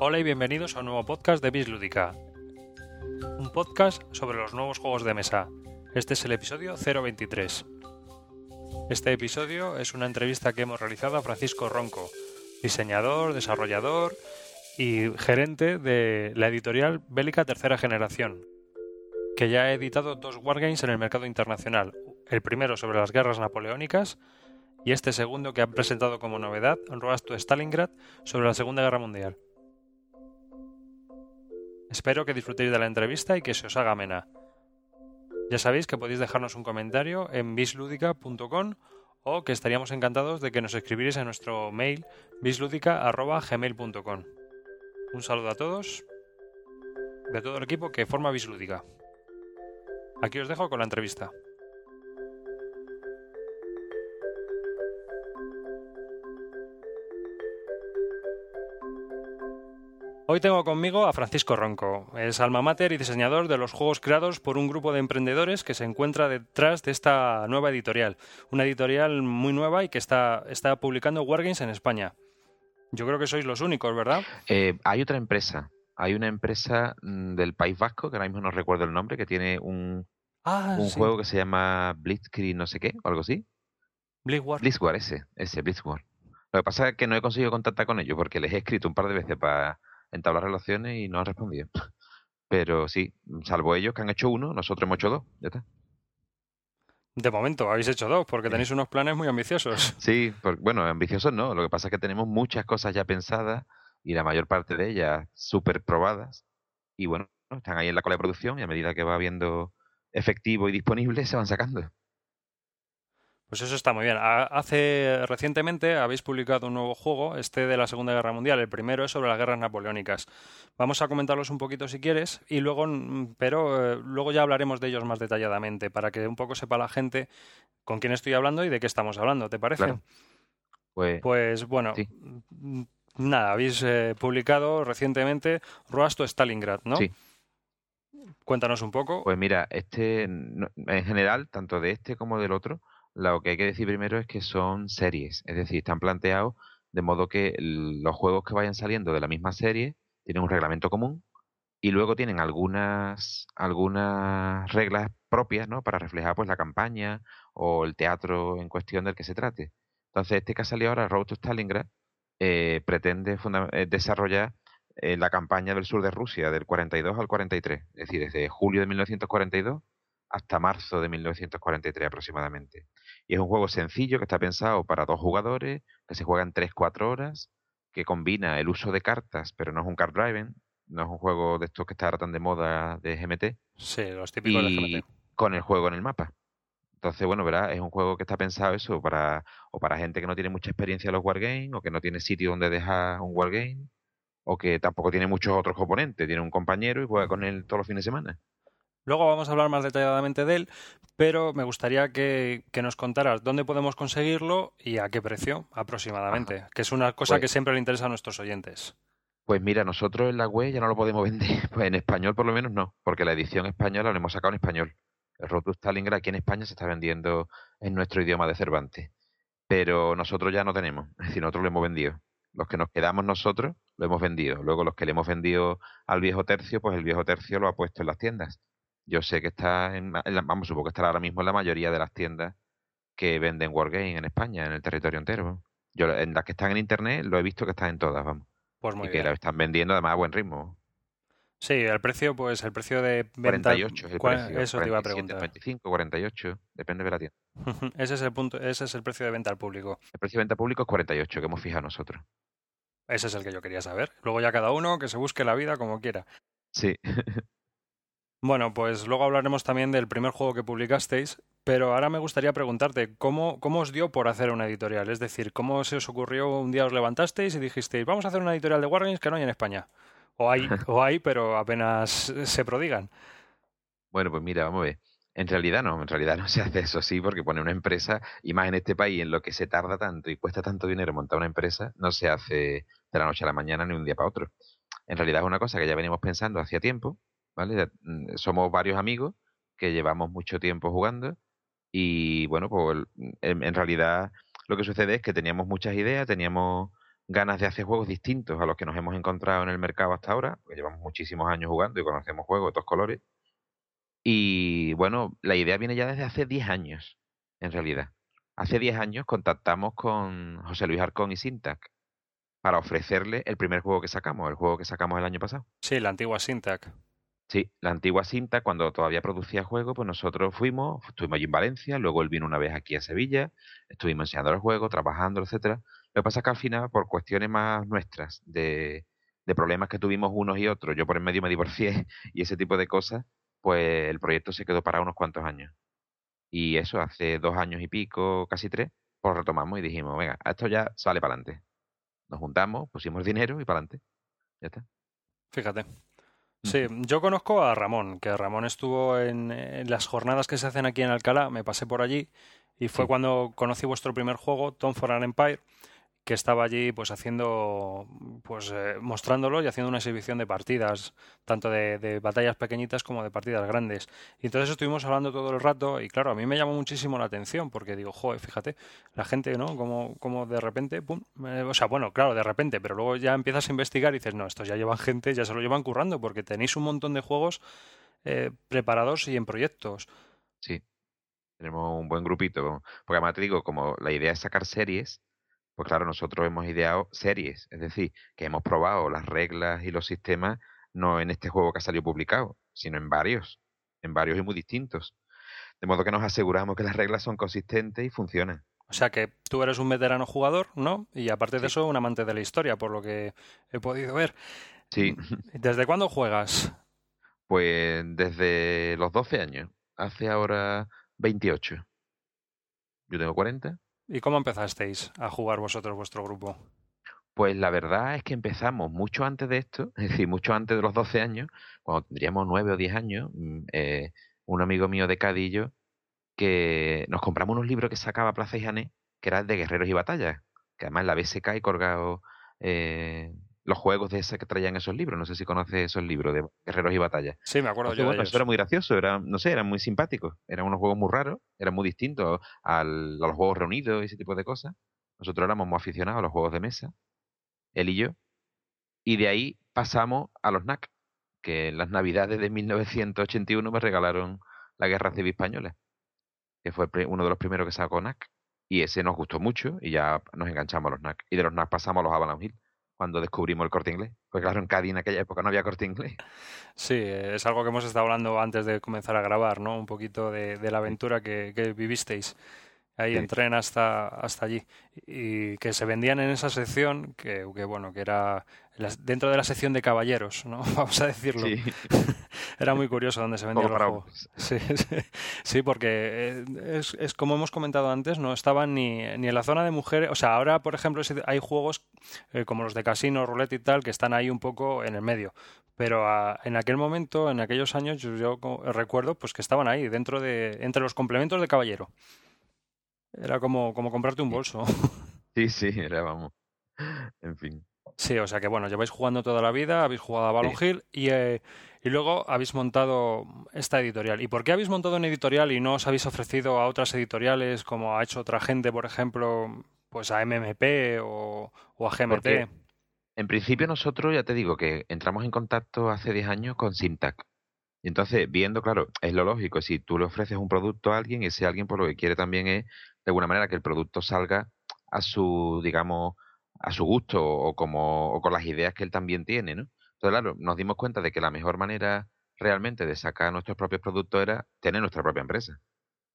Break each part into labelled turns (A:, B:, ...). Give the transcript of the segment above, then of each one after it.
A: Hola y bienvenidos a un nuevo podcast de Bis Lúdica. Un podcast sobre los nuevos juegos de mesa. Este es el episodio 023. Este episodio es una entrevista que hemos realizado a Francisco Ronco, diseñador, desarrollador y gerente de la editorial Bélica Tercera Generación, que ya ha editado dos wargames en el mercado internacional. El primero sobre las guerras napoleónicas y este segundo que ha presentado como novedad, Road to Stalingrad, sobre la Segunda Guerra Mundial. Espero que disfrutéis de la entrevista y que se os haga amena. Ya sabéis que podéis dejarnos un comentario en bisludica.com o que estaríamos encantados de que nos escribierais en nuestro mail bisludica.gmail.com. Un saludo a todos de todo el equipo que forma Bislúdica. Aquí os dejo con la entrevista. Hoy tengo conmigo a Francisco Ronco. Es alma mater y diseñador de los juegos creados por un grupo de emprendedores que se encuentra detrás de esta nueva editorial. Una editorial muy nueva y que está, está publicando Wargames en España. Yo creo que sois los únicos, ¿verdad?
B: Eh, hay otra empresa. Hay una empresa mm, del País Vasco, que ahora mismo no recuerdo el nombre, que tiene un,
A: Ah,
B: un
A: sí.
B: juego que se llama Blitzkrieg no sé qué, o algo así.
A: Blizzard.
B: Blitzwar, ese, ese, Blitzwar. Lo que pasa es que no he conseguido contactar con ellos porque les he escrito un par de veces para entablar relaciones y no han respondido. Pero sí, salvo ellos que han hecho uno, nosotros hemos hecho dos, ya está.
A: De momento, habéis hecho dos, porque tenéis unos planes muy ambiciosos.
B: Sí, por- bueno, ambiciosos no, lo que pasa es que tenemos muchas cosas ya pensadas y la mayor parte de ellas súper probadas y bueno, están ahí en la cola de producción y a medida que va viendo efectivo y disponible se van sacando.
A: Pues eso está muy bien. Ha- Hace recientemente habéis publicado un nuevo juego, este de la Segunda Guerra Mundial. El primero es sobre las guerras napoleónicas. Vamos a comentarlos un poquito si quieres, y luego, mm, pero eh, luego ya hablaremos de ellos más detalladamente para que un poco sepa la gente con quién estoy hablando y de qué estamos hablando. ¿Te parece?
B: Claro. Pues
A: Pues bueno,
B: Sí.
A: mm, nada, habéis eh, publicado recientemente Road to Stalingrad, ¿no?
B: Sí.
A: Cuéntanos un poco.
B: Pues mira, este, en general, tanto de este como del otro, lo que hay que decir primero es que son series, es decir, están planteados de modo que los juegos que vayan saliendo de la misma serie tienen un reglamento común y luego tienen algunas, algunas reglas propias, ¿no? Para reflejar pues la campaña o el teatro en cuestión del que se trate. Entonces, este que ha salido ahora, Road to Stalingrad, eh, pretende eh, desarrollar eh, la campaña del sur de Rusia del 42 al 43, es decir, desde julio de 1942 hasta marzo de 1943 aproximadamente. Y es un juego sencillo que está pensado para dos jugadores, que se juega en 3-4 horas, que combina el uso de cartas, pero no es un card driven, no es un juego de estos que está ahora tan de moda de GMT,
A: Sí, los típicos de GMT.
B: con el juego en el mapa. Entonces, bueno, verás, es un juego que está pensado eso para o para gente que no tiene mucha experiencia en los wargames o que no tiene sitio donde dejar un wargame o que tampoco tiene muchos otros componentes, tiene un compañero y juega con él todos los fines de semana.
A: Luego vamos a hablar más detalladamente de él, pero me gustaría que, que nos contaras dónde podemos conseguirlo y a qué precio aproximadamente, que es una cosa
B: Pues-
A: que siempre le interesa a nuestros oyentes.
B: Pues mira, nosotros en la web ya no lo podemos vender, pues en español por lo menos no, porque la edición española la hemos sacado en español. El Road to Stalingrad aquí en España se está vendiendo en nuestro idioma de Cervantes, pero nosotros ya no tenemos, es decir, nosotros lo hemos vendido. Los que nos quedamos nosotros lo hemos vendido. Luego los que le hemos vendido al viejo tercio, pues el viejo tercio lo ha puesto en las tiendas. Yo sé que está, en, en la- vamos, supongo que estará ahora mismo en la mayoría de las tiendas que venden Wargame en España, en el territorio entero. Yo en las que están en internet lo he visto que están en todas, vamos
A: Pues muy
B: y que lo están vendiendo además a buen ritmo.
A: Sí, el precio, pues el precio de venta.
B: 48 es el
A: cua-
B: precio.
A: Eso te iba a
B: 47,
A: preguntar.
B: 25, 48, depende de la tienda.
A: Ese es el punto, ese es el precio de venta al público.
B: El precio de venta público es 48, que hemos fijado nosotros.
A: Ese es el que yo quería saber. Luego ya cada uno que se busque la vida como quiera.
B: Sí.
A: Bueno, pues luego hablaremos también del primer juego que publicasteis, pero ahora me gustaría preguntarte, ¿cómo, cómo os dio por hacer una editorial? Es decir, ¿cómo se os ocurrió un día os levantasteis y dijisteis, vamos a hacer una editorial de Wargames que no hay en España? O hay, o hay, pero apenas se prodigan.
B: Bueno, pues mira, vamos a ver. En realidad no, en realidad no se hace eso sí, porque pone una empresa, y más en este país, en lo que se tarda tanto y cuesta tanto dinero montar una empresa, no se hace de la noche a la mañana ni un día para otro. En realidad es una cosa que ya venimos pensando hacía tiempo, ¿vale? Mm, somos varios amigos que llevamos mucho tiempo jugando y bueno, pues en, realidad lo que sucede es que teníamos muchas ideas, teníamos ganas de hacer juegos distintos a los que nos hemos encontrado en el mercado hasta ahora, porque llevamos muchísimos años jugando y conocemos juegos de todos colores. Y bueno, la idea viene ya desde hace 10 años, en realidad. Hace 10 años contactamos con José Luis Arcón y Syntac para ofrecerle el primer juego que sacamos, el juego que sacamos el año pasado.
A: Sí, la antigua Syntac.
B: Sí, la antigua cinta, cuando todavía producía juegos, pues nosotros fuimos, estuvimos allí en Valencia, luego él vino una vez aquí a Sevilla, estuvimos enseñando el juego, trabajando, etcétera. Lo que pasa es que al final, por cuestiones más nuestras, de, de problemas que tuvimos unos y otros, yo por en medio me divorcié y ese tipo de cosas, pues el proyecto se quedó para unos cuantos años. Y eso, hace dos años y pico, casi tres, pues retomamos y dijimos, venga, esto ya sale para adelante. Nos juntamos, pusimos dinero y para adelante. Ya está.
A: Fíjate. Sí, yo conozco a Ramón, que Ramón estuvo en, las jornadas que se hacen aquí en Alcalá, me pasé por allí y fue cuando conocí vuestro primer juego, Tom for an Empire, que estaba allí pues haciendo pues eh, mostrándolo y haciendo una exhibición de partidas tanto de, batallas pequeñitas como de partidas grandes. Y entonces estuvimos hablando todo el rato y claro a mí me llamó muchísimo la atención porque digo joder fíjate la gente no como, como de repente pum, eh, o sea bueno claro de repente pero luego ya empiezas a investigar y dices no estos ya llevan gente ya se lo llevan currando porque tenéis un montón de juegos eh, preparados y en proyectos
B: sí tenemos un buen grupito porque además te digo como la idea es sacar series pues claro, nosotros hemos ideado series, es decir, que hemos probado las reglas y los sistemas no en este juego que ha salido publicado, sino en varios, en varios y muy distintos. De modo que nos aseguramos que las reglas son consistentes y funcionan.
A: O sea que tú eres un veterano jugador, ¿no? Y aparte de eso, un amante de la historia, por lo que he podido ver.
B: Sí.
A: ¿Desde cuándo juegas?
B: Pues desde los 12 años. Hace ahora 28. Yo tengo 40.
A: ¿Y cómo empezasteis a jugar vosotros vuestro grupo?
B: Pues la verdad es que empezamos mucho antes de esto, es decir, mucho antes de los 12 años, cuando tendríamos 9 o 10 años, mm, eh, un amigo mío de Cadillo, que nos compramos unos libros que sacaba Plaza y Jané, que eran de guerreros y batallas, que además la BSK hay colgado eh, los juegos de ese que traían esos libros. No sé si conoces esos libros de guerreros y batallas.
A: Sí, me acuerdo yo.
B: Bueno, eso era muy gracioso, era, no sé, eran muy simpáticos. Eran unos juegos muy raros, eran muy distintos a los juegos reunidos y ese tipo de cosas. Nosotros éramos muy aficionados a los juegos de mesa, él y yo. Y de ahí pasamos a los NAC, que en las navidades de 1981 me regalaron la Guerra Civil Española, que fue uno de los primeros que sacó NAC. Y ese nos gustó mucho y ya nos enganchamos a los NAC. Y de los NAC pasamos a los Avalon Hill cuando descubrimos el corte inglés. Pues claro, en Cádiz en aquella época no había corte inglés.
A: Sí, es algo que hemos estado hablando antes de comenzar a grabar, ¿no? Un poquito de, la aventura que, que vivisteis ahí en tren hasta, hasta allí. Y que se vendían en esa sección, que, que bueno, que era dentro de la sección de caballeros, ¿no? Vamos a decirlo. era muy curioso donde se vendían los juegos. Sí, sí, porque eh, es, es, como hemos comentado antes, no estaban ni, ni en la zona de mujeres. O sea, ahora, por ejemplo, hay juegos eh, como los de casino, roulette y tal, que están ahí un poco en el medio. Pero ah, en aquel momento, en aquellos años, yo, yo recuerdo pues que estaban ahí, dentro de, entre los complementos de caballero. Era como, como comprarte un bolso.
B: Sí, sí, era, vamos. En fin.
A: Sí, o sea que bueno, lleváis jugando toda la vida, habéis jugado a Balon Hill y, eh, y luego habéis montado esta editorial. ¿Y por qué habéis montado una editorial y no os habéis ofrecido a otras editoriales como ha hecho otra gente, por ejemplo, pues a MMP o, a GMT?
B: en principio nosotros, ya te digo, que entramos en contacto hace 10 años con Syntac. Entonces, viendo, claro, es lo lógico, si tú le ofreces un producto a alguien, ese alguien por lo que quiere también es, de alguna manera, que el producto salga a su, digamos, a su gusto o como o con las ideas que él también tiene, ¿no? Entonces, claro, nos dimos cuenta de que la mejor manera realmente de sacar nuestros propios productos era tener nuestra propia empresa.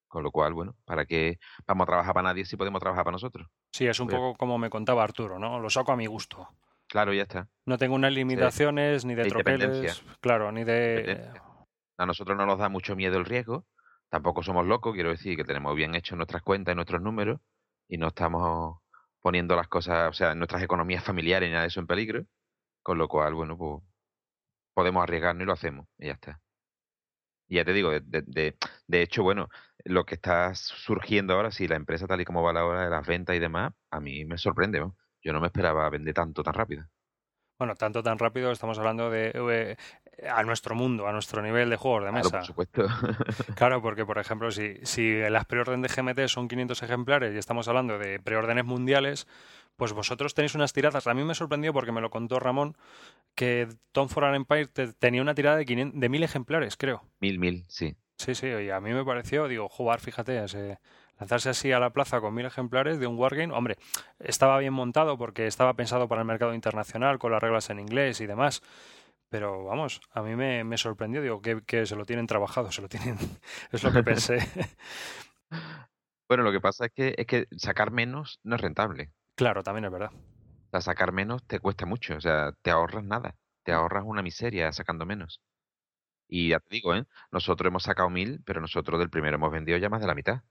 B: Con lo cual, bueno, ¿para qué vamos a trabajar para nadie si podemos trabajar para nosotros?
A: Sí, es un pues poco como me contaba Arturo, ¿no? Lo saco a mi gusto.
B: Claro, ya está.
A: No tengo unas limitaciones ni de tropeles, claro, ni de
B: a nosotros no nos da mucho miedo el riesgo, tampoco somos locos, quiero decir que tenemos bien hecho nuestras cuentas y nuestros números y no estamos poniendo las cosas, o sea, nuestras economías familiares ni nada de eso en peligro, con lo cual, bueno, pues podemos arriesgarnos y lo hacemos y ya está. Y ya te digo, de, hecho, bueno, lo que está surgiendo ahora, si la empresa tal y como va la hora de las ventas y demás, a mí me sorprende. Yo no me esperaba vender tanto tan rápido.
A: Bueno, tanto tan rápido estamos hablando de eh, a nuestro mundo, a nuestro nivel de juegos de mesa.
B: Claro, por supuesto.
A: claro, porque por ejemplo, si, si las preorden de GMT son 500 ejemplares y estamos hablando de preórdenes mundiales, pues vosotros tenéis unas tiradas. A mí me sorprendió porque me lo contó Ramón que Tom for an Empire tenía una tirada de, 500, de mil ejemplares, creo.
B: Mil, mil, sí.
A: Sí, sí, y a mí me pareció, digo, jugar, fíjate, lanzarse así a la plaza con mil ejemplares de un wargame. Hombre, estaba bien montado porque estaba pensado para el mercado internacional, con las reglas en inglés y demás. Pero vamos, a mí me, me sorprendió, digo, que, que, se lo tienen trabajado, se lo tienen. es lo que pensé.
B: bueno, lo que pasa es que, es que sacar menos no es rentable.
A: Claro, también es verdad.
B: O sea, sacar menos te cuesta mucho, o sea, te ahorras nada, te ahorras una miseria sacando menos. Y ya te digo, ¿eh? nosotros hemos sacado mil, pero nosotros del primero hemos vendido ya más de la mitad.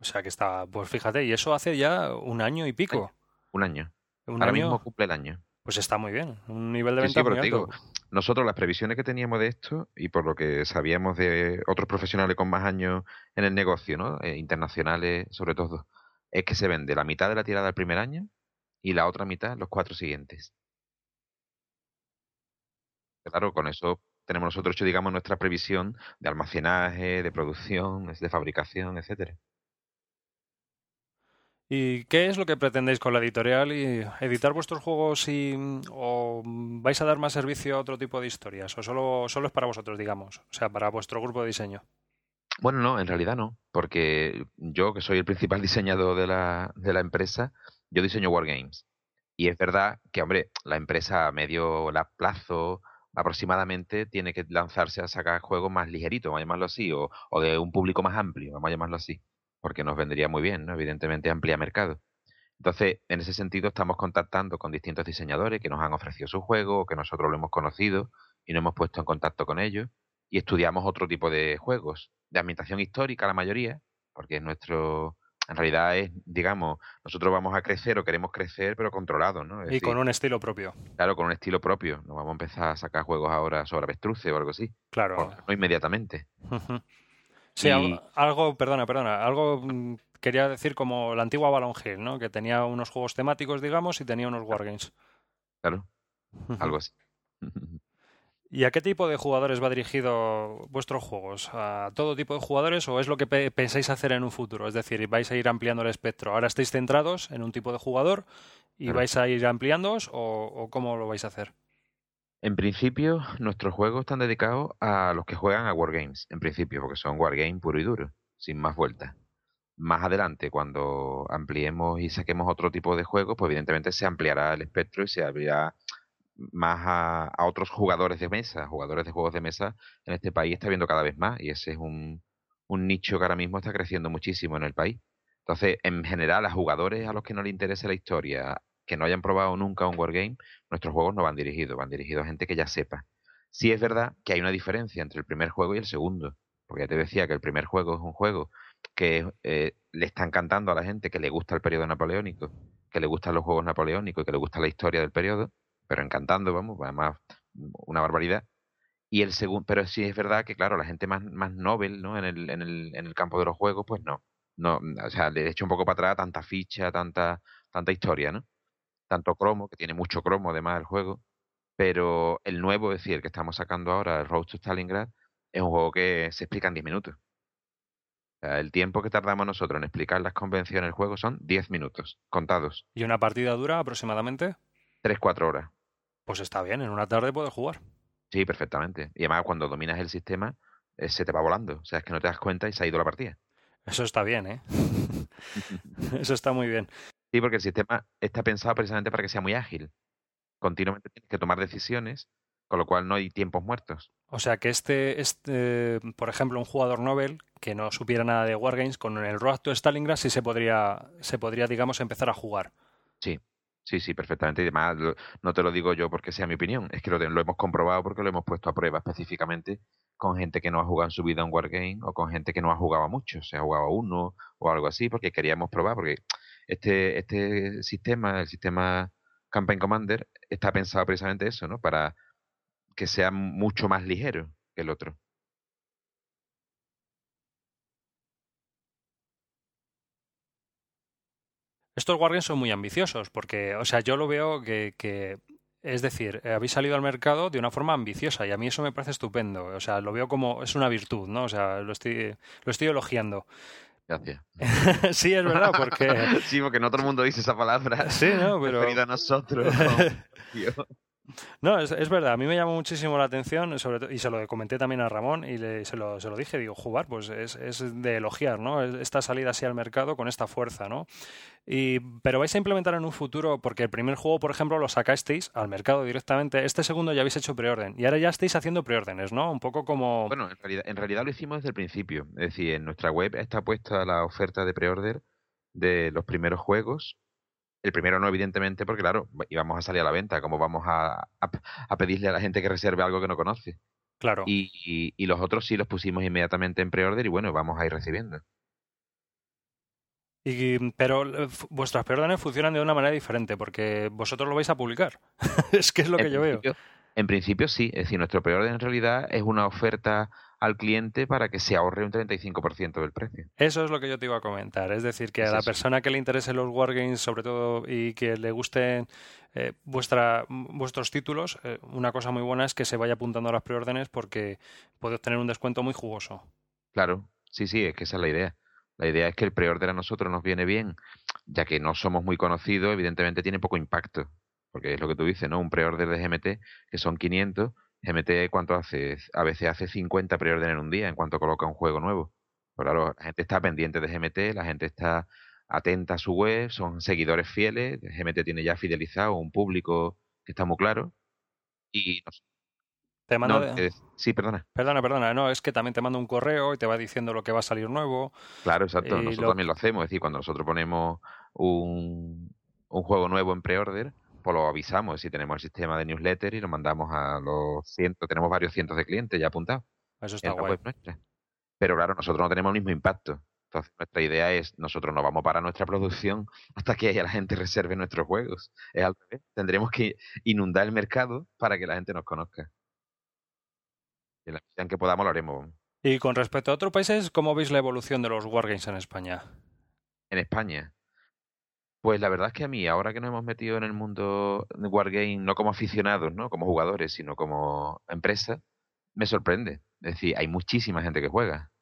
A: O sea que está, pues fíjate, y eso hace ya un año y pico.
B: Un año. ¿Un Ahora mismo cumple el año.
A: Pues está muy bien, un nivel de venta sí, Digo,
B: nosotros las previsiones que teníamos de esto y por lo que sabíamos de otros profesionales con más años en el negocio, ¿no? Eh, internacionales sobre todo, es que se vende la mitad de la tirada el primer año y la otra mitad los cuatro siguientes. Claro, con eso tenemos nosotros hecho, digamos, nuestra previsión de almacenaje, de producción, de fabricación, etcétera.
A: ¿Y qué es lo que pretendéis con la editorial? ¿Y ¿Editar vuestros juegos y, o vais a dar más servicio a otro tipo de historias? ¿O solo, solo es para vosotros, digamos? O sea, para vuestro grupo de diseño.
B: Bueno, no, en realidad no, porque yo, que soy el principal diseñador de la, de la empresa, yo diseño Wargames. Y es verdad que, hombre, la empresa a medio plazo aproximadamente tiene que lanzarse a sacar juegos más ligeritos, vamos a llamarlo así, o, o, de un público más amplio, vamos a llamarlo así, porque nos vendría muy bien, ¿no? Evidentemente amplía mercado. Entonces, en ese sentido, estamos contactando con distintos diseñadores que nos han ofrecido su juego, o que nosotros lo hemos conocido y nos hemos puesto en contacto con ellos, y estudiamos otro tipo de juegos, de ambientación histórica la mayoría, porque es nuestro, en realidad es, digamos, nosotros vamos a crecer o queremos crecer, pero controlado, ¿no?
A: y con un estilo propio.
B: Claro, con un estilo propio. No vamos a empezar a sacar juegos ahora sobre avestruces o algo así.
A: Claro.
B: no inmediatamente.
A: Sí, algo, perdona, perdona, algo mm, quería decir como la antigua Balon Hill, ¿no? Que tenía unos juegos temáticos, digamos, y tenía unos wargames.
B: Claro, algo así.
A: ¿Y a qué tipo de jugadores va dirigido vuestros juegos? ¿A todo tipo de jugadores o es lo que pensáis hacer en un futuro? Es decir, vais a ir ampliando el espectro. Ahora estáis centrados en un tipo de jugador y vais a ir ampliándoos o, o, cómo lo vais a hacer?
B: En principio, nuestros juegos están dedicados a los que juegan a Wargames, en principio, porque son Wargames puro y duro, sin más vueltas. Más adelante, cuando ampliemos y saquemos otro tipo de juegos, pues evidentemente se ampliará el espectro y se abrirá más a, otros jugadores de mesa, jugadores de juegos de mesa en este país está viendo cada vez más y ese es un, nicho que ahora mismo está creciendo muchísimo en el país. Entonces, en general, a jugadores a los que no les interese la historia, que no hayan probado nunca un wargame, nuestros juegos no van dirigidos, van dirigidos a gente que ya sepa. Sí es verdad que hay una diferencia entre el primer juego y el segundo, porque ya te decía que el primer juego es un juego que eh, le está encantando a la gente que le gusta el periodo napoleónico, que le gustan los juegos napoleónicos y que le gusta la historia del periodo, pero encantando, vamos, además una barbaridad. Y el segundo, pero sí es verdad que, claro, la gente más, más novel, ¿no? En el, en, el, en el campo de los juegos, pues no. no o sea, le he hecho un poco para atrás tanta ficha, tanta, tanta historia, ¿no? Tanto cromo, que tiene mucho cromo además el juego. Pero el nuevo, es decir, el que estamos sacando ahora, el Road to Stalingrad, es un juego que se explica en 10 minutos. O sea, el tiempo que tardamos nosotros en explicar las convenciones del juego son 10 minutos, contados.
A: ¿Y una partida dura aproximadamente?
B: 3-4 horas.
A: Pues está bien, en una tarde puedes jugar.
B: Sí, perfectamente. Y además cuando dominas el sistema, eh, se te va volando. O sea, es que no te das cuenta y se ha ido la partida.
A: Eso está bien, ¿eh? Eso está muy bien.
B: Sí, porque el sistema está pensado precisamente para que sea muy ágil. Continuamente tienes que tomar decisiones, con lo cual no hay tiempos muertos.
A: O sea que este, este por ejemplo, un jugador Nobel que no supiera nada de Wargames, con el Road to Stalingrad sí se podría, se podría, digamos, empezar a jugar.
B: Sí, Sí, sí, perfectamente. Y además, no te lo digo yo porque sea mi opinión, es que lo, lo, hemos comprobado porque lo hemos puesto a prueba específicamente con gente que no ha jugado en su vida un Wargame o con gente que no ha jugado mucho, se ha jugado uno o algo así, porque queríamos probar, porque este, este sistema, el sistema Campaign Commander, está pensado precisamente eso, ¿no? Para que sea mucho más ligero que el otro.
A: Estos Wargames son muy ambiciosos, porque, o sea, yo lo veo que, que, es decir, eh, habéis salido al mercado de una forma ambiciosa y a mí eso me parece estupendo. O sea, lo veo como es una virtud, ¿no? O sea, lo estoy, lo estoy elogiando.
B: Gracias.
A: sí, es verdad, porque...
B: sí, porque no todo el mundo dice esa palabra.
A: Sí, no, pero...
B: a nosotros.
A: No, es, verdad, a mí me llamó muchísimo la atención, sobre y se lo comenté también a Ramón y se, lo, se, lo, dije, digo, jugar, pues es, es, de elogiar, ¿no? Esta salida así al mercado con esta fuerza, ¿no? Y, pero vais a implementar en un futuro, porque el primer juego, por ejemplo, lo sacasteis al mercado directamente, este segundo ya habéis hecho preorden y ahora ya estáis haciendo preórdenes, ¿no? Un poco como...
B: Bueno, en realidad, en realidad lo hicimos desde el principio, es decir, en nuestra web está puesta la oferta de preorder de los primeros juegos el primero no, evidentemente, porque claro, íbamos a salir a la venta. ¿Cómo vamos a, a, pedirle a la gente que reserve algo que no conoce?
A: Claro.
B: Y, y, los otros sí los pusimos inmediatamente en pre-order y bueno, vamos a ir recibiendo.
A: Y, pero eh, vuestras preórdenes funcionan de una manera diferente porque vosotros lo vais a publicar. es que es lo que yo veo.
B: En principio sí, es decir, nuestro preorden en realidad es una oferta al cliente para que se ahorre un 35% del precio.
A: Eso es lo que yo te iba a comentar. Es decir, que a la persona que le interese los wargames, sobre todo, y que le gusten eh, vuestra, vuestros títulos, eh, una cosa muy buena es que se vaya apuntando a las preórdenes porque puede obtener un descuento muy jugoso.
B: Claro, sí, sí, es que esa es la idea. La idea es que el preorden a nosotros nos viene bien, ya que no somos muy conocidos, evidentemente tiene poco impacto. Porque es lo que tú dices, ¿no? Un preorden de GMT, que son 500, GMT, ¿cuánto hace? A veces hace 50 preorden en un día en cuanto coloca un juego nuevo. Pero claro, la gente está pendiente de GMT, la gente está atenta a su web, son seguidores fieles, GMT tiene ya fidelizado un público que está muy claro. Y
A: Te mando
B: sí, perdona.
A: Perdona, perdona. No, es que también te manda un correo y te va diciendo lo que va a salir nuevo.
B: Claro, exacto. Nosotros también lo hacemos. Es decir, cuando nosotros ponemos un, un juego nuevo en pre-order, pues lo avisamos si tenemos el sistema de newsletter y lo mandamos a los cientos, tenemos varios cientos de clientes ya apuntados.
A: Eso está guay.
B: Pero claro, nosotros no tenemos el mismo impacto. Entonces, nuestra idea es, nosotros no vamos para nuestra producción hasta que haya la gente reserve nuestros juegos. Es al revés. Tendremos que inundar el mercado para que la gente nos conozca. Y en la medida en que podamos lo haremos.
A: Y con respecto a otros países, ¿cómo veis la evolución de los wargames en España?
B: En España. Pues la verdad es que a mí, ahora que nos hemos metido en el mundo de Wargame, no como aficionados, ¿no? Como jugadores, sino como empresa, me sorprende. Es decir, hay muchísima gente que juega.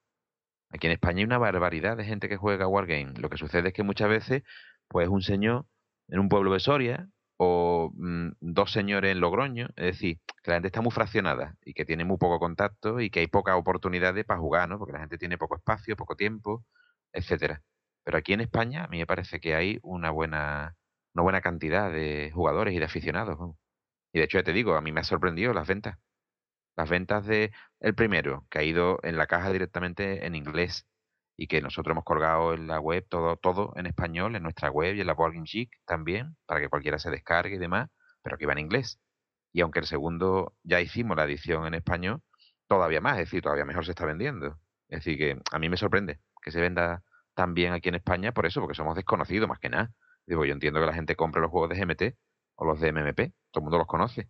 B: Aquí en España hay una barbaridad de gente que juega Wargame. Lo que sucede es que muchas veces, pues un señor en un pueblo de Soria o mm, dos señores en Logroño, es decir, que la gente está muy fraccionada y que tiene muy poco contacto y que hay pocas oportunidades para jugar, ¿no? Porque la gente tiene poco espacio, poco tiempo, etcétera. Pero aquí en España a mí me parece que hay una buena, una buena cantidad de jugadores y de aficionados. Y de hecho, ya te digo, a mí me ha sorprendido las ventas. Las ventas de el primero, que ha ido en la caja directamente en inglés y que nosotros hemos colgado en la web todo, todo en español, en nuestra web y en la Board Geek también, para que cualquiera se descargue y demás, pero que va en inglés. Y aunque el segundo ya hicimos la edición en español, todavía más, es decir, todavía mejor se está vendiendo. Es decir, que a mí me sorprende que se venda también aquí en España por eso, porque somos desconocidos más que nada. Digo, yo entiendo que la gente compre los juegos de GMT o los de MMP, todo el mundo los conoce.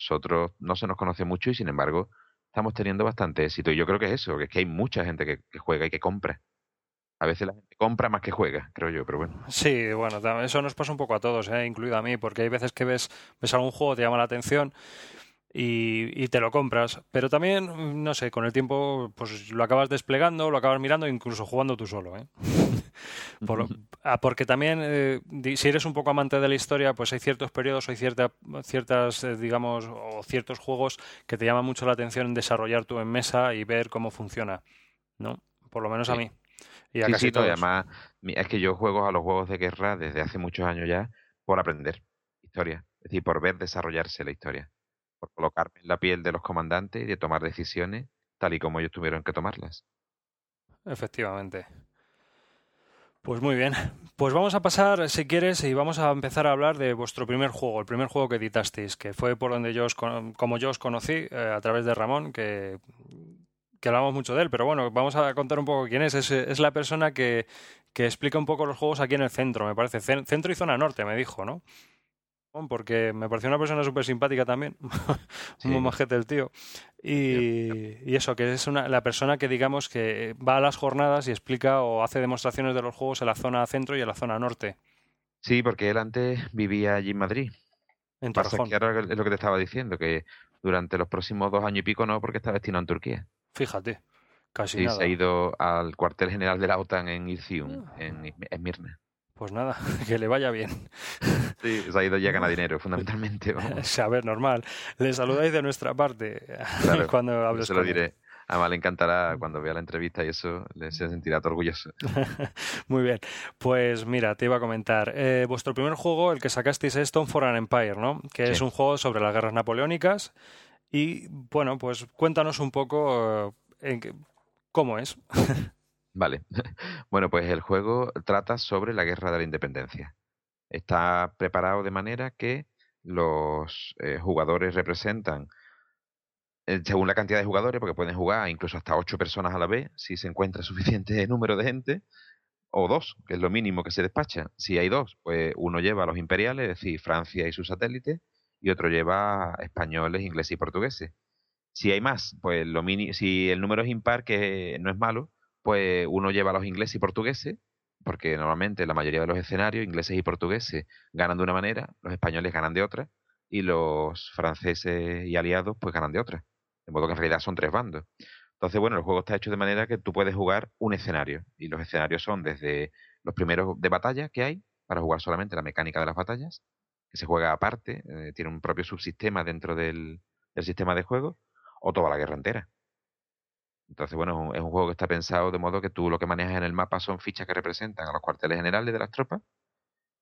B: Nosotros no se nos conoce mucho y sin embargo estamos teniendo bastante éxito. Y yo creo que es eso, que es que hay mucha gente que, juega y que compra. A veces la gente compra más que juega, creo yo, pero bueno.
A: Sí, bueno, eso nos pasa un poco a todos, ¿eh? incluido a mí, porque hay veces que ves, ves algún juego, te llama la atención y, te lo compras. Pero también, no sé, con el tiempo pues lo acabas desplegando, lo acabas mirando, incluso jugando tú solo. ¿eh? Ah, porque también, eh, si eres un poco amante de la historia, pues hay ciertos periodos, hay cierta, ciertas, eh, digamos, o ciertos juegos que te llaman mucho la atención en desarrollar tú en mesa y ver cómo funciona, ¿no? Por lo menos a mí.
B: Y a sí, además, es que yo juego a los juegos de guerra desde hace muchos años ya por aprender historia, es decir, por ver desarrollarse la historia por colocarme en la piel de los comandantes y de tomar decisiones tal y como ellos tuvieron que tomarlas.
A: Efectivamente. Pues muy bien. Pues vamos a pasar, si quieres, y vamos a empezar a hablar de vuestro primer juego, el primer juego que editasteis, que fue por donde yo os, como yo os conocí, eh, a través de Ramón, que, que hablamos mucho de él, pero bueno, vamos a contar un poco quién es. Es, es la persona que, que, explica un poco los juegos aquí en el centro, me parece. Centro y zona norte, me dijo, ¿no? Porque me pareció una persona súper simpática también, muy majete el tío. Y, eso, que es una, la persona que digamos que va a las jornadas y explica o hace demostraciones de los juegos en la zona centro y en la zona norte.
B: Sí, porque él antes vivía allí en Madrid.
A: En
B: que ahora es lo que te estaba diciendo, que durante los próximos dos años y pico no, porque está destinado en Turquía.
A: Fíjate, casi
B: sí,
A: nada.
B: se ha ido al cuartel general de la OTAN en Ircium, ah. en Esmirna.
A: Pues nada, que le vaya bien.
B: Sí, se ha ido ya a ganar dinero, fundamentalmente.
A: a ver, normal. Le saludáis de nuestra parte cuando hables
B: se lo diré. Además, le encantará cuando vea la entrevista y eso le se sentirá orgulloso.
A: Muy bien. Pues mira, te iba a comentar. Eh, vuestro primer juego, el que sacasteis es Stone for an Empire, ¿no? Que es un juego sobre las guerras napoleónicas. Y bueno, pues cuéntanos un poco eh, en cómo es.
B: Vale. Bueno, pues el juego trata sobre la guerra de la independencia. Está preparado de manera que los eh, jugadores representan, eh, según la cantidad de jugadores, porque pueden jugar incluso hasta ocho personas a la vez, si se encuentra suficiente número de gente, o dos, que es lo mínimo que se despacha. Si hay dos, pues uno lleva a los imperiales, es decir, Francia y sus satélites, y otro lleva españoles, ingleses y portugueses. Si hay más, pues lo mini si el número es impar, que no es malo, pues uno lleva a los ingleses y portugueses, porque normalmente la mayoría de los escenarios, ingleses y portugueses, ganan de una manera, los españoles ganan de otra, y los franceses y aliados pues ganan de otra. De modo que en realidad son tres bandos. Entonces, bueno, el juego está hecho de manera que tú puedes jugar un escenario, y los escenarios son desde los primeros de batalla que hay, para jugar solamente la mecánica de las batallas, que se juega aparte, eh, tiene un propio subsistema dentro del sistema de juego, o toda la guerra entera. Entonces, bueno, es un juego que está pensado de modo que tú lo que manejas en el mapa son fichas que representan a los cuarteles generales de las tropas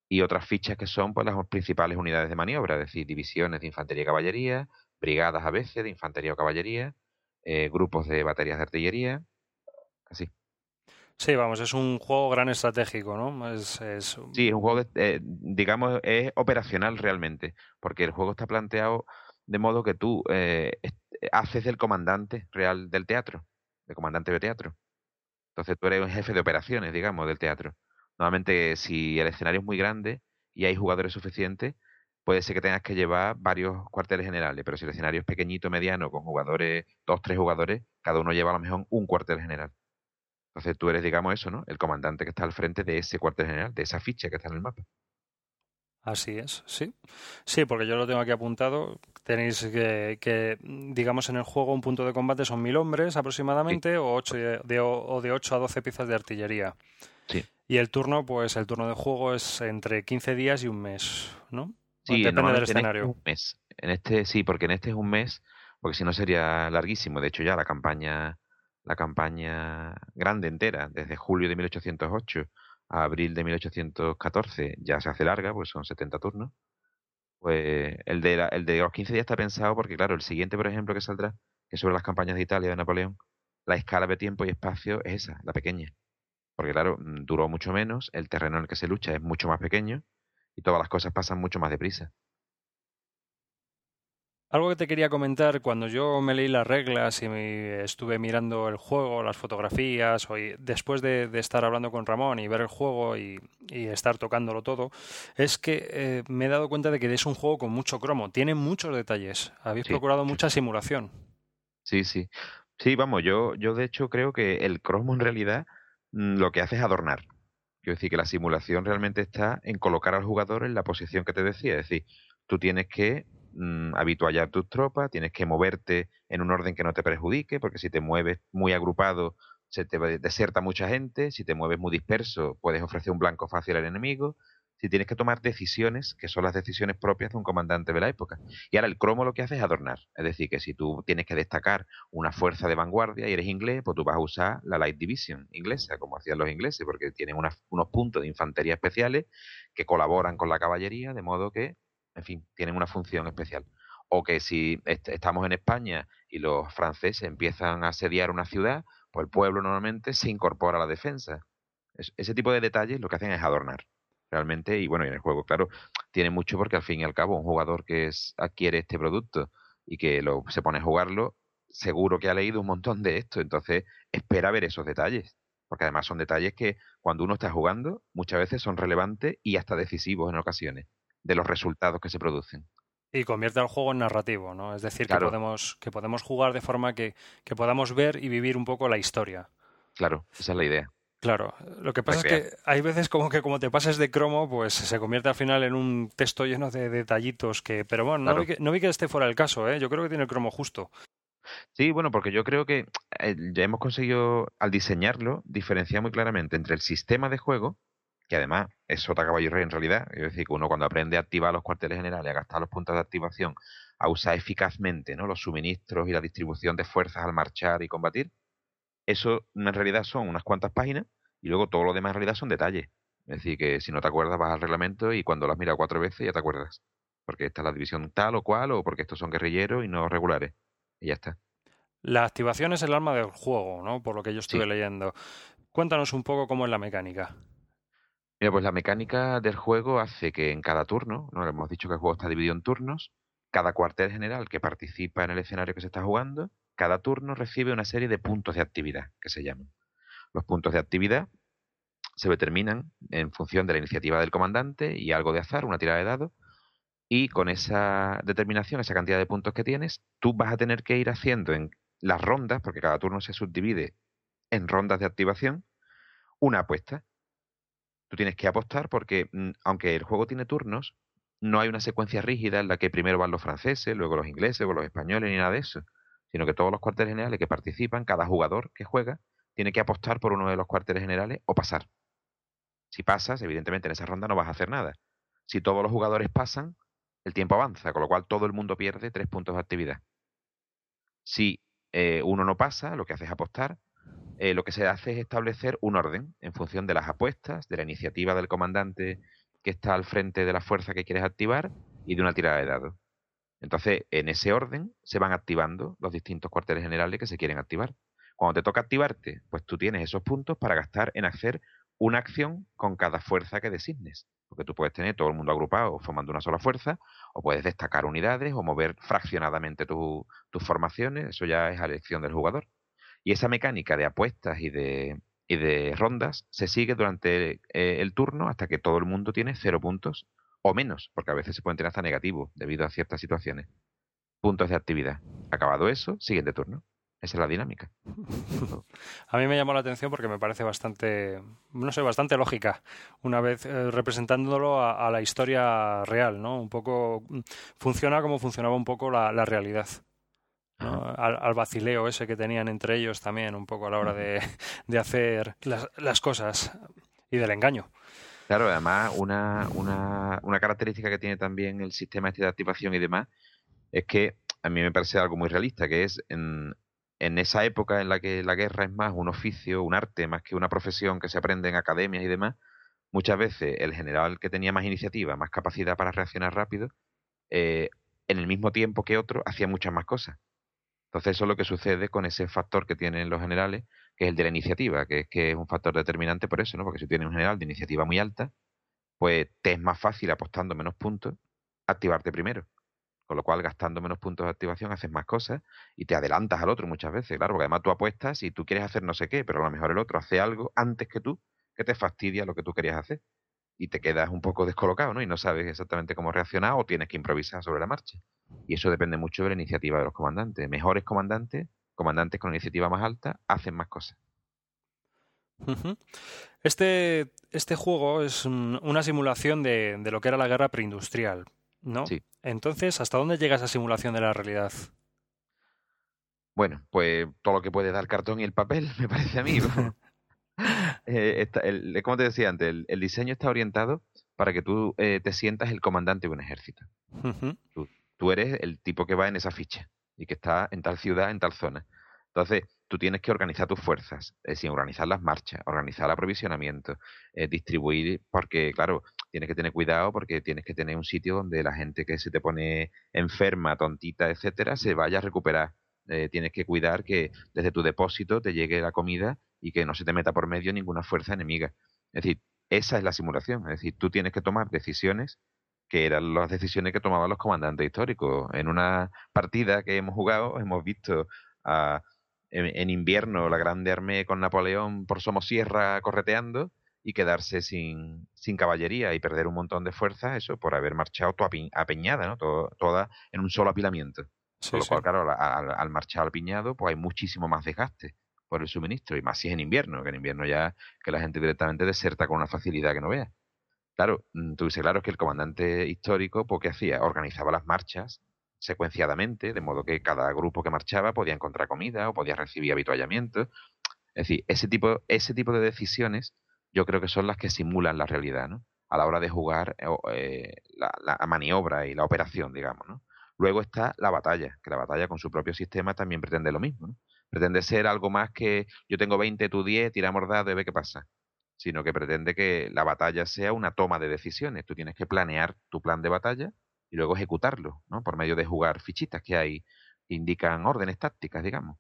B: y otras fichas que son pues las principales unidades de maniobra, es decir, divisiones de infantería y caballería, brigadas a veces de infantería o caballería, eh, grupos de baterías de artillería, así.
A: Sí, vamos, es un juego gran estratégico, ¿no? Es,
B: Sí, es un juego, eh, digamos, es operacional realmente, porque el juego está planteado de modo que tú eh, haces del comandante real del teatro de comandante de teatro. Entonces tú eres un jefe de operaciones, digamos, del teatro. Normalmente, si el escenario es muy grande y hay jugadores suficientes, puede ser que tengas que llevar varios cuarteles generales, pero si el escenario es pequeñito, mediano, con jugadores, dos, tres jugadores, cada uno lleva a lo mejor un cuartel general. Entonces tú eres, digamos, eso, ¿no? El comandante que está al frente de ese cuartel general, de esa ficha que está en el mapa.
A: Así es, sí. Sí, porque yo lo tengo aquí apuntado. Tenéis que, digamos, en el juego un punto de combate son mil hombres aproximadamente o, ocho de, o de 8 a 12 piezas de artillería.
B: Sí.
A: Y el turno, pues el turno de juego es entre 15 días y un mes, ¿no?
B: Sí, depende del escenario. un mes. En este sí, porque en este es un mes, porque si no sería larguísimo. De hecho, ya la campaña, la campaña grande entera, desde julio de 1808 abril de 1814 ya se hace larga, pues son 70 turnos. Pues el de, el de los 15 días está pensado porque, claro, el siguiente, por ejemplo, que saldrá, que es sobre las campañas de Italia de Napoleón, la escala de tiempo y espacio es esa, la pequeña. Porque, claro, mm, duró mucho menos, el terreno en el que se lucha es mucho más pequeño y todas las cosas pasan mucho más deprisa.
A: Algo que te quería comentar, cuando yo me leí las reglas y me estuve mirando el juego, las fotografías, hoy, después de, estar hablando con Ramón y ver el juego y, estar tocándolo todo, es que eh, me he dado cuenta de que es un juego con mucho cromo, tiene muchos detalles, habéis procurado mucha simulación.
B: Sí, sí. Sí, vamos, yo, yo de hecho creo que el cromo en realidad mm, lo que hace es adornar. Quiero decir que la simulación realmente está en colocar al jugador en la posición que te decía, es decir, tú tienes que mm, habituallar tus tropas, tienes que moverte en un orden que no te perjudique, porque si te mueves muy agrupado se te deserta mucha gente, si te mueves muy disperso puedes ofrecer un blanco fácil al enemigo, si tienes que tomar decisiones que son las decisiones propias de un comandante de la época. Y ahora el cromo lo que hace es adornar, es decir, que si tú tienes que destacar una fuerza de vanguardia y eres inglés, pues tú vas a usar la Light Division inglesa, como hacían los ingleses, porque tienen unos puntos de infantería especiales que colaboran con la caballería, de modo que en fin, tienen una función especial. O que si estamos en España y los franceses empiezan a asediar una ciudad, pues el pueblo normalmente se incorpora a la defensa. ese tipo de detalles lo que hacen es adornar realmente y bueno, y en el juego, claro, tiene mucho porque al fin y al cabo un jugador que adquiere este producto y que lo, se pone a jugarlo, seguro que ha leído un montón de esto, entonces espera ver esos detalles, porque además son detalles que cuando uno está jugando muchas veces son relevantes y hasta decisivos en ocasiones de los resultados que se producen.
A: Y convierte al juego en narrativo, ¿no? Es decir, que, podemos, que podemos jugar de forma que, que podamos ver y vivir un poco la historia.
B: Claro, esa es la idea.
A: Claro, lo que pasa es que hay veces como que como te pases de cromo, pues se convierte al final en un texto lleno de detallitos que, pero bueno, no, vi que, no vi que esté fuera del caso, ¿eh? Yo creo que tiene el cromo justo.
B: Sí, bueno, porque yo creo que eh, ya hemos conseguido, al diseñarlo, diferenciar muy claramente entre el sistema de juego que además es sota caballo y rey en realidad. Es decir, que uno cuando aprende a activar los cuarteles generales, a gastar los puntos de activación, a usar eficazmente ¿no? los suministros y la distribución de fuerzas al marchar y combatir, eso en realidad son unas cuantas páginas y luego todo lo demás en realidad son detalles. Es decir, que si no te acuerdas vas al reglamento y cuando lo has mirado cuatro veces ya te acuerdas. Porque esta es la división tal o cual o porque estos son guerrilleros y no regulares. Y ya está.
A: La activación es el arma del juego, ¿no? Por lo que yo estuve leyendo. Cuéntanos un poco cómo es la mecánica.
B: Pues la mecánica del juego hace que en cada turno, ¿no? hemos dicho que el juego está dividido en turnos, cada cuartel general que participa en el escenario que se está jugando, cada turno recibe una serie de puntos de actividad, que se llaman. Los puntos de actividad se determinan en función de la iniciativa del comandante y algo de azar, una tirada de dados, y con esa determinación, esa cantidad de puntos que tienes, tú vas a tener que ir haciendo en las rondas, porque cada turno se subdivide en rondas de activación, una apuesta tú tienes que apostar porque, mm, aunque el juego tiene turnos, no hay una secuencia rígida en la que primero van los franceses, luego los ingleses, luego los españoles, ni nada de eso. Sino que todos los cuarteles generales que participan, cada jugador que juega, tiene que apostar por uno de los cuarteles generales o pasar. Si pasas, evidentemente en esa ronda no vas a hacer nada. Si todos los jugadores pasan, el tiempo avanza, con lo cual todo el mundo pierde tres puntos de actividad. Si eh, uno no pasa, lo que hace es apostar, eh, lo que se hace es establecer un orden en función de las apuestas, de la iniciativa del comandante que está al frente de la fuerza que quieres activar y de una tirada de dados. Entonces, en ese orden se van activando los distintos cuarteles generales que se quieren activar. Cuando te toca activarte, pues tú tienes esos puntos para gastar en hacer una acción con cada fuerza que designes. Porque tú puedes tener todo el mundo agrupado formando una sola fuerza, o puedes destacar unidades o mover fraccionadamente tus formaciones. Eso ya es a elección del jugador. Y esa mecánica de apuestas y de, y de rondas se sigue durante eh, el turno hasta que todo el mundo tiene cero puntos o menos, porque a veces se pueden tener hasta negativos debido a ciertas situaciones. Puntos de actividad. Acabado eso, siguiente turno. Esa es la dinámica.
A: A mí me llamó la atención porque me parece bastante, no sé, bastante lógica, una vez eh, representándolo a, la historia real, ¿no? Un poco mm, funciona como funcionaba un poco la realidad al, vacileo ese que tenían entre ellos también un poco a la hora de, hacer las, cosas y del engaño.
B: Claro, además una, una, una, característica que tiene también el sistema este de activación y demás es que a mí me parece algo muy realista, que es en, en esa época en la que la guerra es más un oficio, un arte, más que una profesión que se aprende en academias y demás, muchas veces el general que tenía más iniciativa, más capacidad para reaccionar rápido, eh, en el mismo tiempo que otro, hacía muchas más cosas. Entonces eso es lo que sucede con ese factor que tienen los generales, que es el de la iniciativa, que es que es un factor determinante por eso, ¿no? Porque si tienes un general de iniciativa muy alta, pues te es más fácil apostando menos puntos activarte primero. Con lo cual, gastando menos puntos de activación, haces más cosas y te adelantas al otro muchas veces, claro, porque además tú apuestas y tú quieres hacer no sé qué, pero a lo mejor el otro hace algo antes que tú que te fastidia lo que tú querías hacer y te quedas un poco descolocado, ¿no? Y no sabes exactamente cómo reaccionar o tienes que improvisar sobre la marcha. Y eso depende mucho de la iniciativa de los comandantes. Mejores comandantes, comandantes con iniciativa más alta, hacen más cosas.
A: Este, este juego es una simulación de, de, lo que era la guerra preindustrial, ¿no?
B: Sí.
A: Entonces, ¿hasta dónde llega esa simulación de la realidad?
B: Bueno, pues todo lo que puede dar cartón y el papel, me parece a mí. Eh, como te decía antes, el, diseño está orientado para que tú eh, te sientas el comandante de un ejército. tú, eres el tipo que va en esa ficha y que está en tal ciudad, en tal zona. Entonces, tú tienes que organizar tus fuerzas, es decir, organizar las marchas, organizar el aprovisionamiento, eh, distribuir, porque, claro, tienes que tener cuidado porque tienes que tener un sitio donde la gente que se te pone enferma, tontita, etcétera, se vaya a recuperar. tienes que cuidar que desde tu depósito te llegue la comida y que no se te meta por medio ninguna fuerza enemiga. Es decir, esa es la simulación. Es decir, tú tienes que tomar decisiones que eran las decisiones que tomaban los comandantes históricos. En una partida que hemos jugado hemos visto en, invierno la grande armée con Napoleón por Somosierra correteando y quedarse sin, sin caballería y perder un montón de fuerza, eso por haber marchado toda apeñada, ¿no? toda en un solo apilamiento. Con lo cual, claro, al, al, marchar apiñado, pues hay muchísimo más desgaste por el suministro, y más si es en invierno, que en invierno ya que la gente directamente deserta con una facilidad que no vea. Claro, mm, tú dices, claro, que el comandante histórico, pues, ¿qué hacía? Organizaba las marchas secuenciadamente, de modo que cada grupo que marchaba podía encontrar comida o podía recibir habituallamiento. Es decir, ese tipo, ese tipo de decisiones yo creo que son las que simulan la realidad, ¿no? A la hora de jugar eh, eh, la, maniobra y la operación, digamos, ¿no? Luego está la batalla, que la batalla con su propio sistema también pretende lo mismo, ¿no? Pretende ser algo más que yo tengo 20, tú 10, tiramos dado y ve qué pasa. Sino que pretende que la batalla sea una toma de decisiones. Tú tienes que planear tu plan de batalla y luego ejecutarlo, ¿no? Por medio de jugar fichitas que hay indican órdenes tácticas, digamos.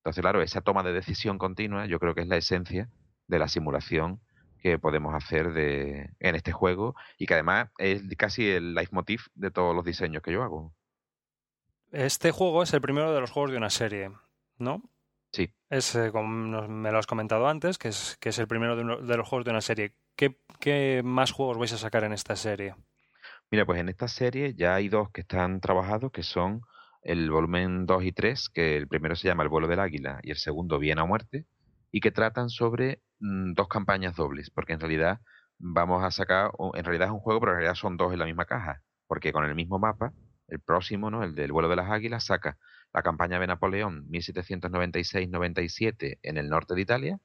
B: Entonces, claro, esa toma de decisión continua yo creo que es la esencia de la simulación que podemos hacer de, en este juego y que además es casi el leitmotiv de todos los diseños que yo hago.
A: Este juego es el primero de los juegos de una serie, ¿no?
B: Sí.
A: Es, eh, como me lo has comentado antes, que es, que es el primero de, de los juegos de una serie. ¿Qué, ¿Qué, más juegos vais a sacar en esta serie?
B: Mira, pues en esta serie ya hay dos que están trabajados, que son el volumen 2 y 3, que el primero se llama El vuelo del águila y el segundo Viena a muerte, y que tratan sobre Mm, dos campañas dobles, porque en realidad vamos a sacar, en realidad es un juego, pero en realidad son dos en la misma caja, porque con el mismo mapa, el próximo, ¿no? el del vuelo de las águilas, saca la campaña de Napoleón 1796-97 en el norte de Italia,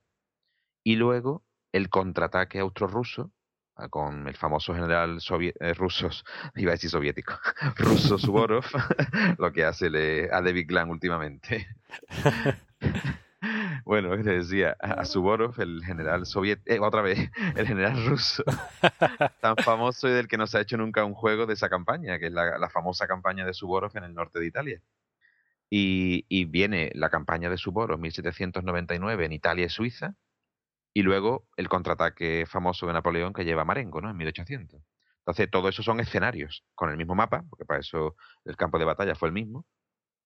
B: y luego el contraataque austro-ruso ah, con el famoso general eh, ruso, iba a decir soviético, ruso Suvorov, lo que hace le, a David Glan últimamente. Bueno, le decía a Suvorov, el general soviético, eh, otra vez, el general ruso, tan famoso y del que no se ha hecho nunca un juego de esa campaña, que es la, famosa campaña de Suvorov en el norte de Italia. Y, viene la campaña de Suvorov 1799 en Italia y Suiza, y luego el contraataque famoso de Napoleón que lleva Marengo, ¿no? En 1800. Entonces, todo eso son escenarios con el mismo mapa, porque para eso el campo de batalla fue el mismo,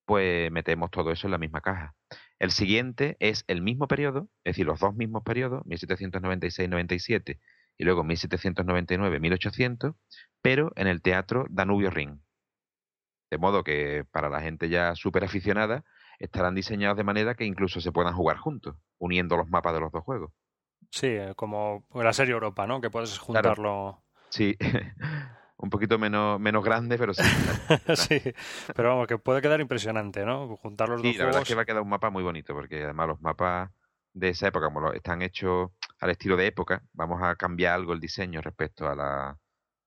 B: pues metemos todo eso en la misma caja. El siguiente es el mismo periodo, es decir, los dos mismos periodos, 1796-97 y luego 1799-1800, pero en el teatro Danubio Ring. De modo que para la gente ya súper aficionada estarán diseñados de manera que incluso se puedan jugar juntos, uniendo los mapas de los dos juegos.
A: Sí, eh, como la serie Europa, ¿no? Que puedes juntarlo.
B: Sí, un poquito menos, menos grande, pero sí.
A: sí, pero vamos, que puede quedar impresionante, ¿no? Juntar los dos
B: la verdad es que va a quedar un mapa muy bonito, porque además los mapas de esa época, como están hechos al estilo de época, vamos a cambiar algo el diseño respecto a la,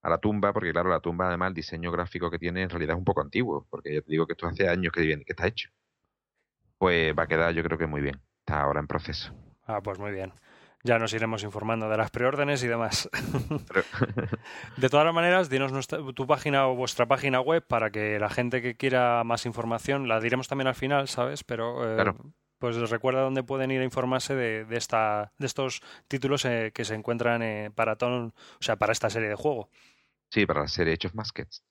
B: a la tumba, porque claro, la tumba además el diseño gráfico que tiene en realidad es un poco antiguo, porque ya te digo que esto hace años que, viene, que está hecho. Pues va a quedar yo creo que muy bien, está ahora en proceso.
A: Ah, pues muy bien ya nos iremos informando de las preórdenes y demás. de todas las maneras, dinos tu página o vuestra página web para que la gente que quiera más información, la diremos también al final, ¿sabes? Pero eh, pues recuerda dónde pueden ir a informarse de, esta, de estos títulos eh, que se encuentran eh, para o sea, para esta serie de juego.
B: Sí, para serie Hechos Maskets.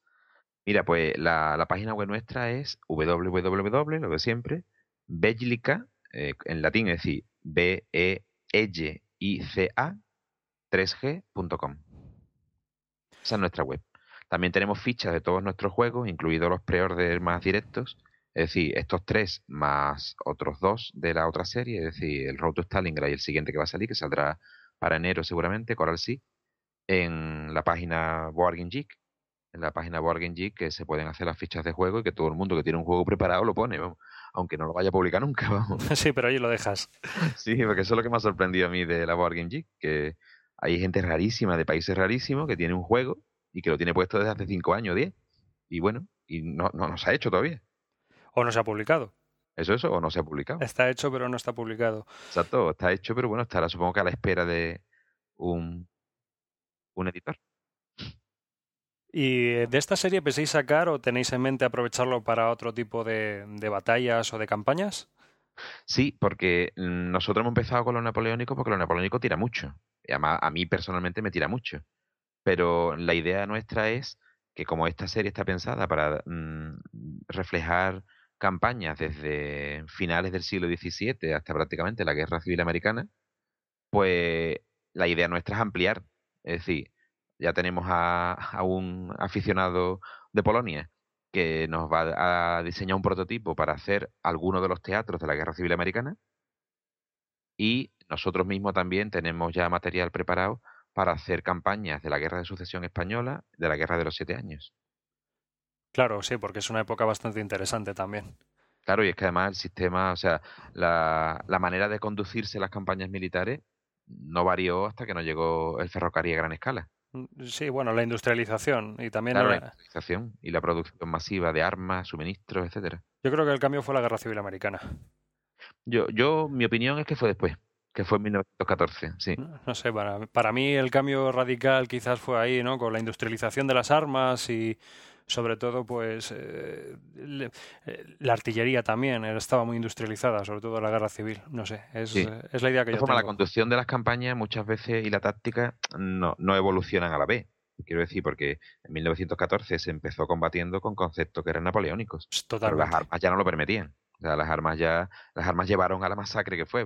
B: Mira, pues la, página web nuestra es www, lo de siempre, Bellica, en latín, es decir, B-E yica3g.com. Esa es nuestra web. También tenemos fichas de todos nuestros juegos, incluidos los pre-order más directos, es decir, estos tres más otros dos de la otra serie, es decir, el Road to Stalingrad y el siguiente que va a salir, que saldrá para enero seguramente, Coral Sea, en la página Board Geek, en la página Board Geek que se pueden hacer las fichas de juego y que todo el mundo que tiene un juego preparado lo pone, vamos aunque no lo vaya a publicar nunca, vamos.
A: Sí, pero ahí lo dejas.
B: Sí, porque eso es lo que me ha sorprendido a mí de la Board Game Geek, que hay gente rarísima, de países rarísimos, que tiene un juego y que lo tiene puesto desde hace 5 años, 10, y bueno, y no, no, se ha hecho todavía.
A: O no se ha publicado.
B: Eso, eso, o no se ha publicado.
A: Está hecho, pero no está publicado.
B: Exacto, está hecho, pero bueno, estará supongo que a la espera de un, un editor.
A: ¿Y de esta serie pensáis sacar o tenéis en mente aprovecharlo para otro tipo de, batallas o de campañas?
B: Sí, porque nosotros hemos empezado con lo napoleónico porque lo napoleónico tira mucho. Y además a mí personalmente me tira mucho. Pero la idea nuestra es que como esta serie está pensada para mm, reflejar campañas desde finales del siglo XVII hasta prácticamente la Guerra Civil Americana, pues la idea nuestra es ampliar. Es decir, ya tenemos a, a un aficionado de Polonia que nos va a diseñar un prototipo para hacer alguno de los teatros de la Guerra Civil Americana. Y nosotros mismos también tenemos ya material preparado para hacer campañas de la Guerra de Sucesión Española, de la Guerra de los Siete Años.
A: Claro, sí, porque es una época bastante interesante también.
B: Claro, y es que además el sistema, o sea, la, la manera de conducirse las campañas militares no varió hasta que no llegó el ferrocarril a gran escala.
A: Mm, sí, bueno, la industrialización y también
B: Claro, la
A: la-
B: industrialización y la producción masiva de armas, suministros, etcétera.
A: yo creo que el cambio fue la Guerra Civil Americana.
B: Yo, yo, mi opinión es que fue después, que fue en 1914, sí.
A: No sé, para, para mí el cambio radical quizás fue ahí, ¿no? Con la industrialización de las armas y sobre todo, pues, eh, le- eh, la artillería también eh, estaba muy industrializada, sobre todo la guerra civil. No sé, es,
B: Sí.
A: es la idea que
B: De
A: yo
B: formas, la conducción de las campañas muchas veces y la táctica no, no evolucionan a la vez. Quiero decir, porque en 1914 se empezó combatiendo con conceptos que eran napoleónicos,
A: Pues,
B: pero las armas ya no lo permitían. O sea, las armas ya, las armas llevaron a la masacre que fue.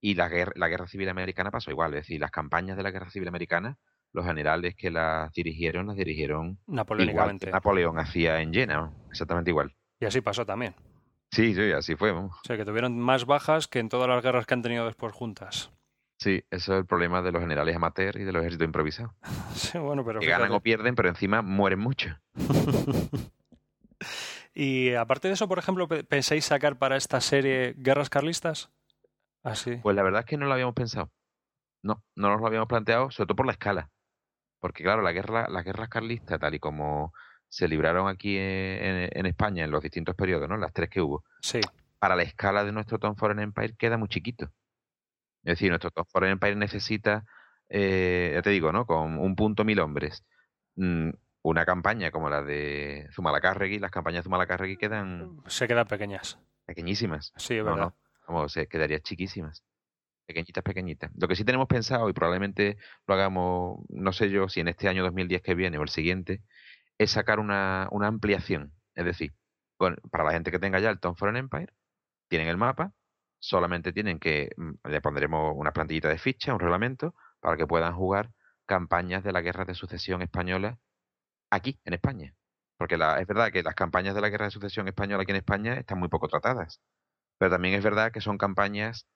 B: Y la guerra, la guerra civil americana pasó igual, es decir, las campañas de la guerra civil americana, los generales que las dirigieron, las dirigieron igual que. Napoleón hacía en Jena, exactamente igual.
A: Y así pasó también.
B: Sí, sí, así fue.
A: O sea, que tuvieron más bajas que en todas las guerras que han tenido después juntas.
B: Sí, eso es el problema de los generales amateur y de los ejércitos improvisados.
A: Sí, bueno, pero
B: que ganan o pierden, pero encima mueren mucho.
A: Y aparte de eso, por ejemplo, pe- ¿pensáis sacar para esta serie guerras carlistas? Así.
B: Pues la verdad es que no lo habíamos pensado. No, no nos lo habíamos planteado, sobre todo por la escala. Porque claro, la guerra, las guerras carlistas, tal y como se libraron aquí en, en- en España en los distintos periodos, ¿no? Las tres que hubo,
A: Sí,
B: para la escala de nuestro Tom Foreign Empire queda muy chiquito. Es decir, nuestro Tom Foreign Empire necesita, eh, ya te digo, ¿no? Con un punto mil hombres. mm, una campaña como la de Zumalacárregui, las campañas de Zumalacárregui quedan
A: se quedan pequeñas.
B: pequeñísimas.
A: Sí, es verdad.
B: no, vamos, se quedaría chiquísimas. Pequeñitas, pequeñitas. Lo que sí tenemos pensado, y probablemente lo hagamos, no sé yo, si en este año 2010 que viene o el siguiente, es sacar una, ampliación. Es decir, con- para la gente que tenga ya el Tom Foreign Empire, tienen el mapa, solamente tienen que, mm, le pondremos una plantillita de ficha, un reglamento, para que puedan jugar campañas de la Guerra de Sucesión Española aquí, en España. Porque la, es verdad que las campañas de la Guerra de Sucesión Española aquí en España están muy poco tratadas. Pero también es verdad que son campañas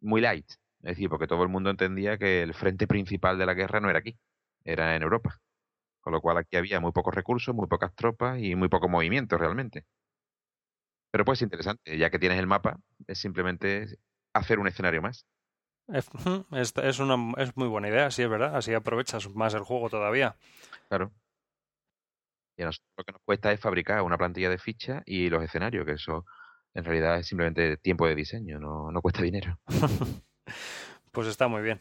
B: muy light. Es decir, porque todo el mundo entendía que el frente principal de la guerra no era aquí, era en Europa. Con lo cual aquí había muy pocos recursos, muy pocas tropas y muy poco movimiento realmente. Pero pues interesante, ya que tienes el mapa, es simplemente hacer un escenario más.
A: Es, es, una, es muy buena idea, sí, es verdad. Así aprovechas más el juego todavía.
B: Claro. Y a nosotros lo que nos cuesta es fabricar una plantilla de fichas y los escenarios, que eso en realidad es simplemente tiempo de diseño, no, no cuesta dinero.
A: Pues está muy bien.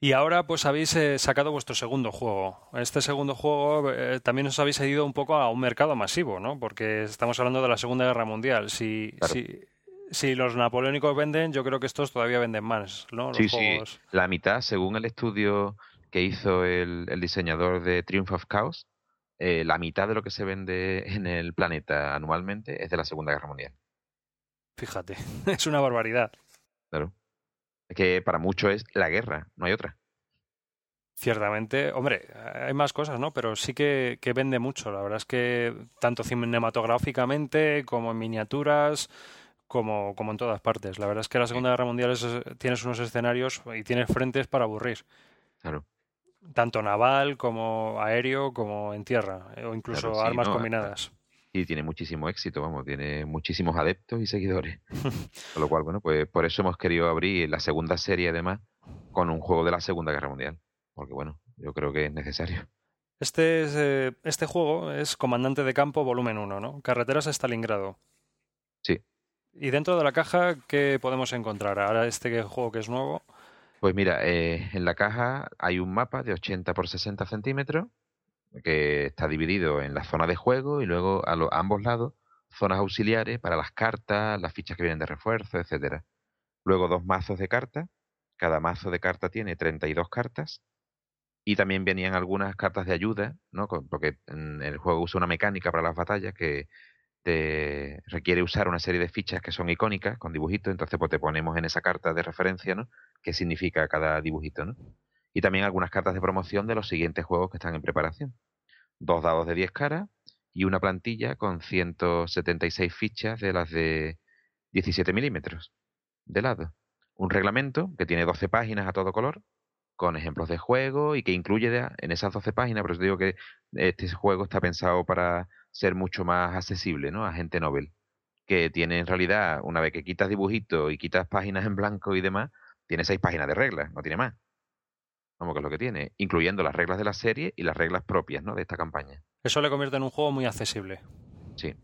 A: Y ahora pues habéis eh, sacado vuestro segundo juego. Este segundo juego eh, también os habéis ido un poco a un mercado masivo, ¿no? Porque estamos hablando de la Segunda Guerra Mundial. Si,
B: Claro.
A: si, si los napoleónicos venden, yo creo que estos todavía venden más, ¿no? Los
B: Sí, sí,
A: juegos.
B: la mitad, según el estudio que hizo el, el diseñador de Triumph of Chaos, eh, la mitad de lo que se vende en el planeta anualmente es de la Segunda Guerra Mundial.
A: Fíjate, es una barbaridad.
B: Claro. Es que para muchos es la guerra, no hay otra.
A: Ciertamente, hombre, hay más cosas, ¿no? Pero sí que, que vende mucho. La verdad es que tanto cinematográficamente como en miniaturas, como, como en todas partes. La verdad es que la Segunda Guerra Mundial es- tienes unos escenarios y tienes frentes para aburrir.
B: Claro.
A: Tanto naval como aéreo como en tierra, o incluso
B: Claro, sí,
A: armas
B: no,
A: combinadas.
B: Y tiene muchísimo éxito, vamos, tiene muchísimos adeptos y seguidores. Con lo cual, bueno, pues por eso hemos querido abrir la segunda serie, además, con un juego de la Segunda Guerra Mundial. Porque, bueno, yo creo que es necesario.
A: Este, es, eh, este juego es Comandante de Campo Volumen 1, ¿no? Carreteras a Stalingrado.
B: Sí.
A: Y dentro de la caja, ¿qué podemos encontrar? Ahora este juego que es nuevo.
B: Pues mira, eh, en la caja hay un mapa de 80 por 60 centímetros que está dividido en la zona de juego y luego a, lo- a ambos lados zonas auxiliares para las cartas, las fichas que vienen de refuerzo, etcétera. Luego dos mazos de cartas. Cada mazo de carta tiene 32 cartas. Y también venían algunas cartas de ayuda, ¿no? Porque el juego usa una mecánica para las batallas que te requiere usar una serie de fichas que son icónicas con dibujitos, entonces pues te ponemos en esa carta de referencia, ¿no? ¿Qué significa cada dibujito, ¿no? Y también algunas cartas de promoción de los siguientes juegos que están en preparación. Dos dados de 10 caras y una plantilla con 176 fichas de las de 17 milímetros de lado. Un reglamento que tiene 12 páginas a todo color con ejemplos de juego y que incluye en esas 12 páginas, pero os digo que este juego está pensado para ser mucho más accesible ¿no? a gente novel, que tiene en realidad, una vez que quitas dibujitos y quitas páginas en blanco y demás, tiene seis páginas de reglas, no tiene más. Que es lo que tiene, incluyendo las reglas de la serie y las reglas propias ¿no? de esta campaña.
A: Eso le convierte en un juego muy accesible.
B: Sí.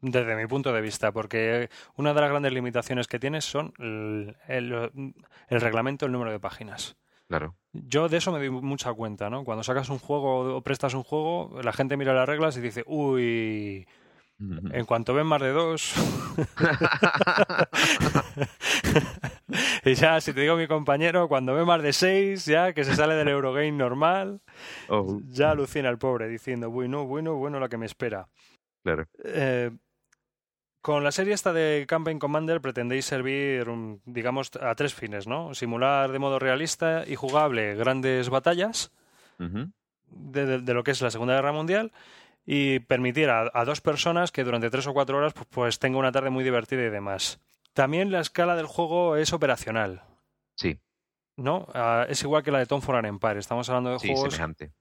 A: Desde mi punto de vista, porque una de las grandes limitaciones que tiene son el, el reglamento, el número de páginas.
B: Claro.
A: Yo de eso me doy mucha cuenta, ¿no? Cuando sacas un juego o prestas un juego, la gente mira las reglas y dice, uy, en cuanto ven más de dos. y ya, si te digo mi compañero, cuando ve más de seis, ya que se sale del Eurogame normal, oh. ya alucina el pobre diciendo, bueno, bueno, bueno, lo que me espera.
B: Claro.
A: Eh, con la serie esta de Campaign Commander pretendéis servir, digamos, a tres fines, ¿no? Simular de modo realista y jugable grandes batallas de, lo que es la Segunda Guerra Mundial y permitir a, dos personas que durante tres o cuatro horas pues, pues, tenga una tarde muy divertida y demás. También la escala del juego es operacional.
B: Sí.
A: ¿No? Ah, es igual que la de Tom for an Empire. Estamos hablando de
B: sí,
A: juegos.
B: Semejante.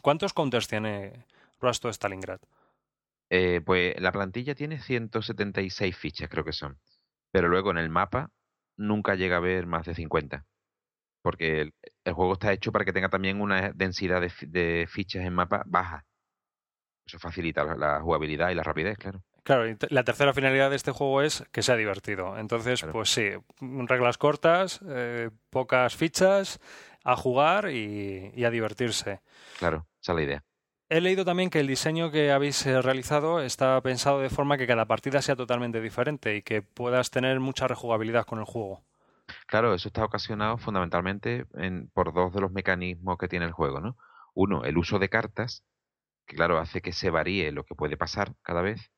A: ¿Cuántos counters tiene Rust de Stalingrad?
B: Eh, pues la plantilla tiene 176 fichas, creo que son. Pero luego en el mapa nunca llega a haber más de 50. Porque el, juego está hecho para que tenga también una densidad de, fichas en mapa baja. Eso facilita la, jugabilidad y la rapidez, claro.
A: Claro, y la tercera finalidad de este juego es que sea divertido. Entonces, pues sí, reglas cortas, eh, pocas fichas, a jugar y, y a divertirse.
B: Claro, esa es la idea.
A: He leído también que el diseño que habéis eh, realizado está pensado de forma que cada partida sea totalmente diferente y que puedas tener mucha rejugabilidad con el juego.
B: Claro, eso está ocasionado fundamentalmente por dos de los mecanismos que tiene el juego, ¿no? Uno, el uso de cartas, que claro, hace que se varíe lo que puede pasar cada vez,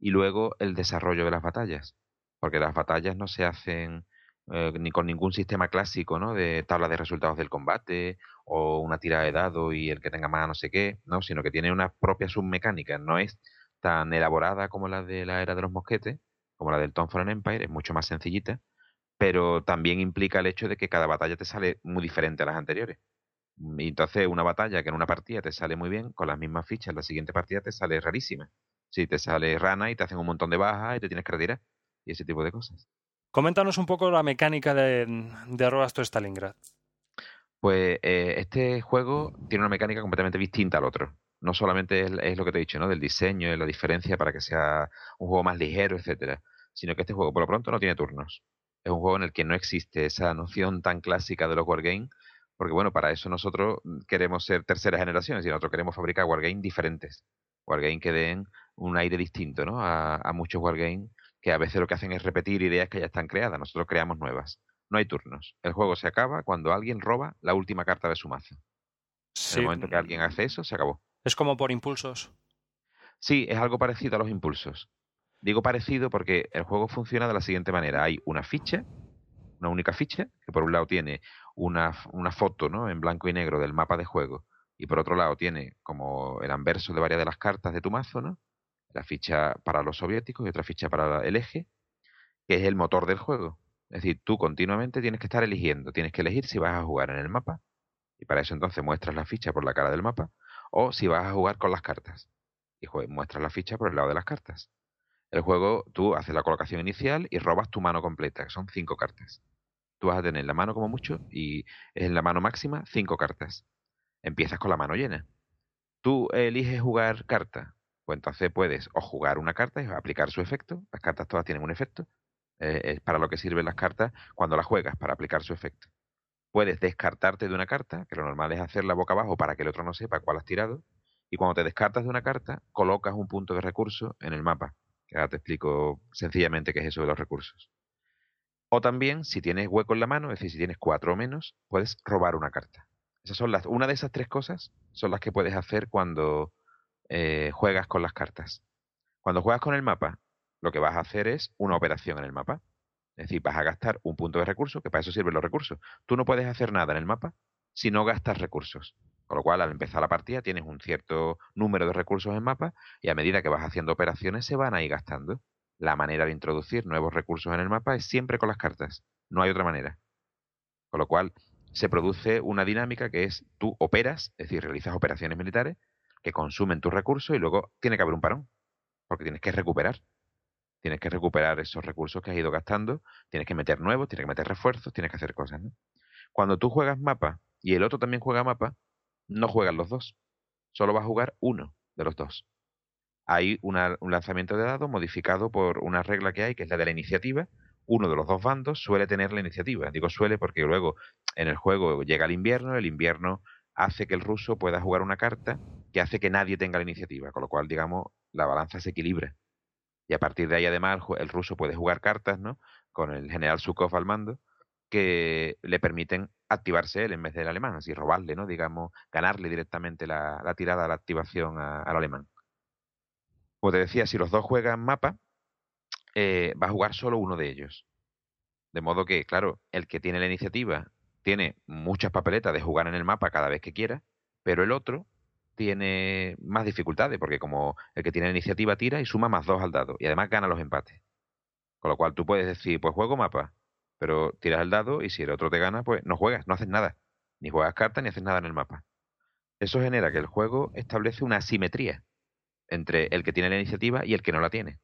B: y luego el desarrollo de las batallas, porque las batallas no se hacen eh, ni con ningún sistema clásico, ¿no? De tabla de resultados del combate o una tirada de dado y el que tenga más no sé qué, ¿no? Sino que tiene una propia submecánica. No es tan elaborada como la de la era de los mosquetes, como la del Tom for Empire, es mucho más sencillita, pero también implica el hecho de que cada batalla te sale muy diferente a las anteriores. Y entonces una batalla que en una partida te sale muy bien, con las mismas fichas, en la siguiente partida te sale rarísima. Si te sale rana y te hacen un montón de bajas y te tienes que retirar. Y ese tipo de cosas.
A: Coméntanos un poco la mecánica de, de to Stalingrad.
B: Pues eh, este juego tiene una mecánica completamente distinta al otro. No solamente es, lo que te he dicho, ¿no? Del diseño, de la diferencia para que sea un juego más ligero, etcétera. Sino que este juego, por lo pronto, no tiene turnos. Es un juego en el que no existe esa noción tan clásica de los wargames, porque bueno, para eso nosotros queremos ser tercera generación, es decir, nosotros queremos fabricar wargames diferentes. Wargames que den un aire distinto, ¿no? A, a muchos wargames que a veces lo que hacen es repetir ideas que ya están creadas, nosotros creamos nuevas. No hay turnos. El juego se acaba cuando alguien roba la última carta de su mazo. En el momento que alguien hace eso, se acabó.
A: Es como por impulsos.
B: Sí, es algo parecido a los impulsos. Digo parecido porque el juego funciona de la siguiente manera. Hay una ficha, una única ficha, que por un lado tiene una, una foto ¿no? en blanco y negro del mapa de juego, y por otro lado tiene como el anverso de varias de las cartas de tu mazo, ¿no? la ficha para los soviéticos y otra ficha para el eje, que es el motor del juego. Es decir, tú continuamente tienes que estar eligiendo, tienes que elegir si vas a jugar en el mapa, y para eso entonces muestras la ficha por la cara del mapa, o si vas a jugar con las cartas, y muestras la ficha por el lado de las cartas. El juego, tú haces la colocación inicial y robas tu mano completa, que son cinco cartas. Tú vas a tener la mano como mucho y en la mano máxima cinco cartas. Empiezas con la mano llena. Tú eliges jugar carta, pues entonces puedes o jugar una carta y aplicar su efecto. Las cartas todas tienen un efecto. Eh, es para lo que sirven las cartas cuando las juegas, para aplicar su efecto. Puedes descartarte de una carta, que lo normal es hacerla boca abajo para que el otro no sepa cuál has tirado. Y cuando te descartas de una carta, colocas un punto de recurso en el mapa. Ahora te explico sencillamente qué es eso de los recursos. O también, si tienes hueco en la mano, es decir, si tienes cuatro o menos, puedes robar una carta. Esas son las, una de esas tres cosas son las que puedes hacer cuando eh, juegas con las cartas. Cuando juegas con el mapa, lo que vas a hacer es una operación en el mapa. Es decir, vas a gastar un punto de recurso, que para eso sirven los recursos. Tú no puedes hacer nada en el mapa si no gastas recursos. Con lo cual, al empezar la partida, tienes un cierto número de recursos en mapa y a medida que vas haciendo operaciones se van a ir gastando. La manera de introducir nuevos recursos en el mapa es siempre con las cartas. No hay otra manera. Con lo cual, se produce una dinámica que es tú operas, es decir, realizas operaciones militares que consumen tus recursos y luego tiene que haber un parón, porque tienes que recuperar. Tienes que recuperar esos recursos que has ido gastando, tienes que meter nuevos, tienes que meter refuerzos, tienes que hacer cosas. Cuando tú juegas mapa y el otro también juega mapa, no juegan los dos. Solo va a jugar uno de los dos. Hay un lanzamiento de dados modificado por una regla que hay, que es la de la iniciativa. Uno de los dos bandos suele tener la iniciativa. Digo suele porque luego en el juego llega el invierno, el invierno hace que el ruso pueda jugar una carta que hace que nadie tenga la iniciativa, con lo cual, digamos, la balanza se equilibra. Y a partir de ahí, además, el ruso puede jugar cartas, ¿no? Con el general Sukov al mando, que le permiten activarse él en vez del alemán, así robarle, ¿no? Digamos, ganarle directamente la, tirada, la activación al alemán. Pues te decía, si los dos juegan mapa, eh, va a jugar solo uno de ellos. De modo que, claro, el que tiene la iniciativa tiene muchas papeletas de jugar en el mapa cada vez que quiera, pero el otro tiene más dificultades, porque como el que tiene la iniciativa tira y suma más dos al dado, y además gana los empates. Con lo cual tú puedes decir, pues juego mapa, pero tiras el dado y si el otro te gana, pues no juegas, no haces nada. Ni juegas cartas ni haces nada en el mapa. Eso genera que el juego establece una asimetría entre el que tiene la iniciativa y el que no la tiene.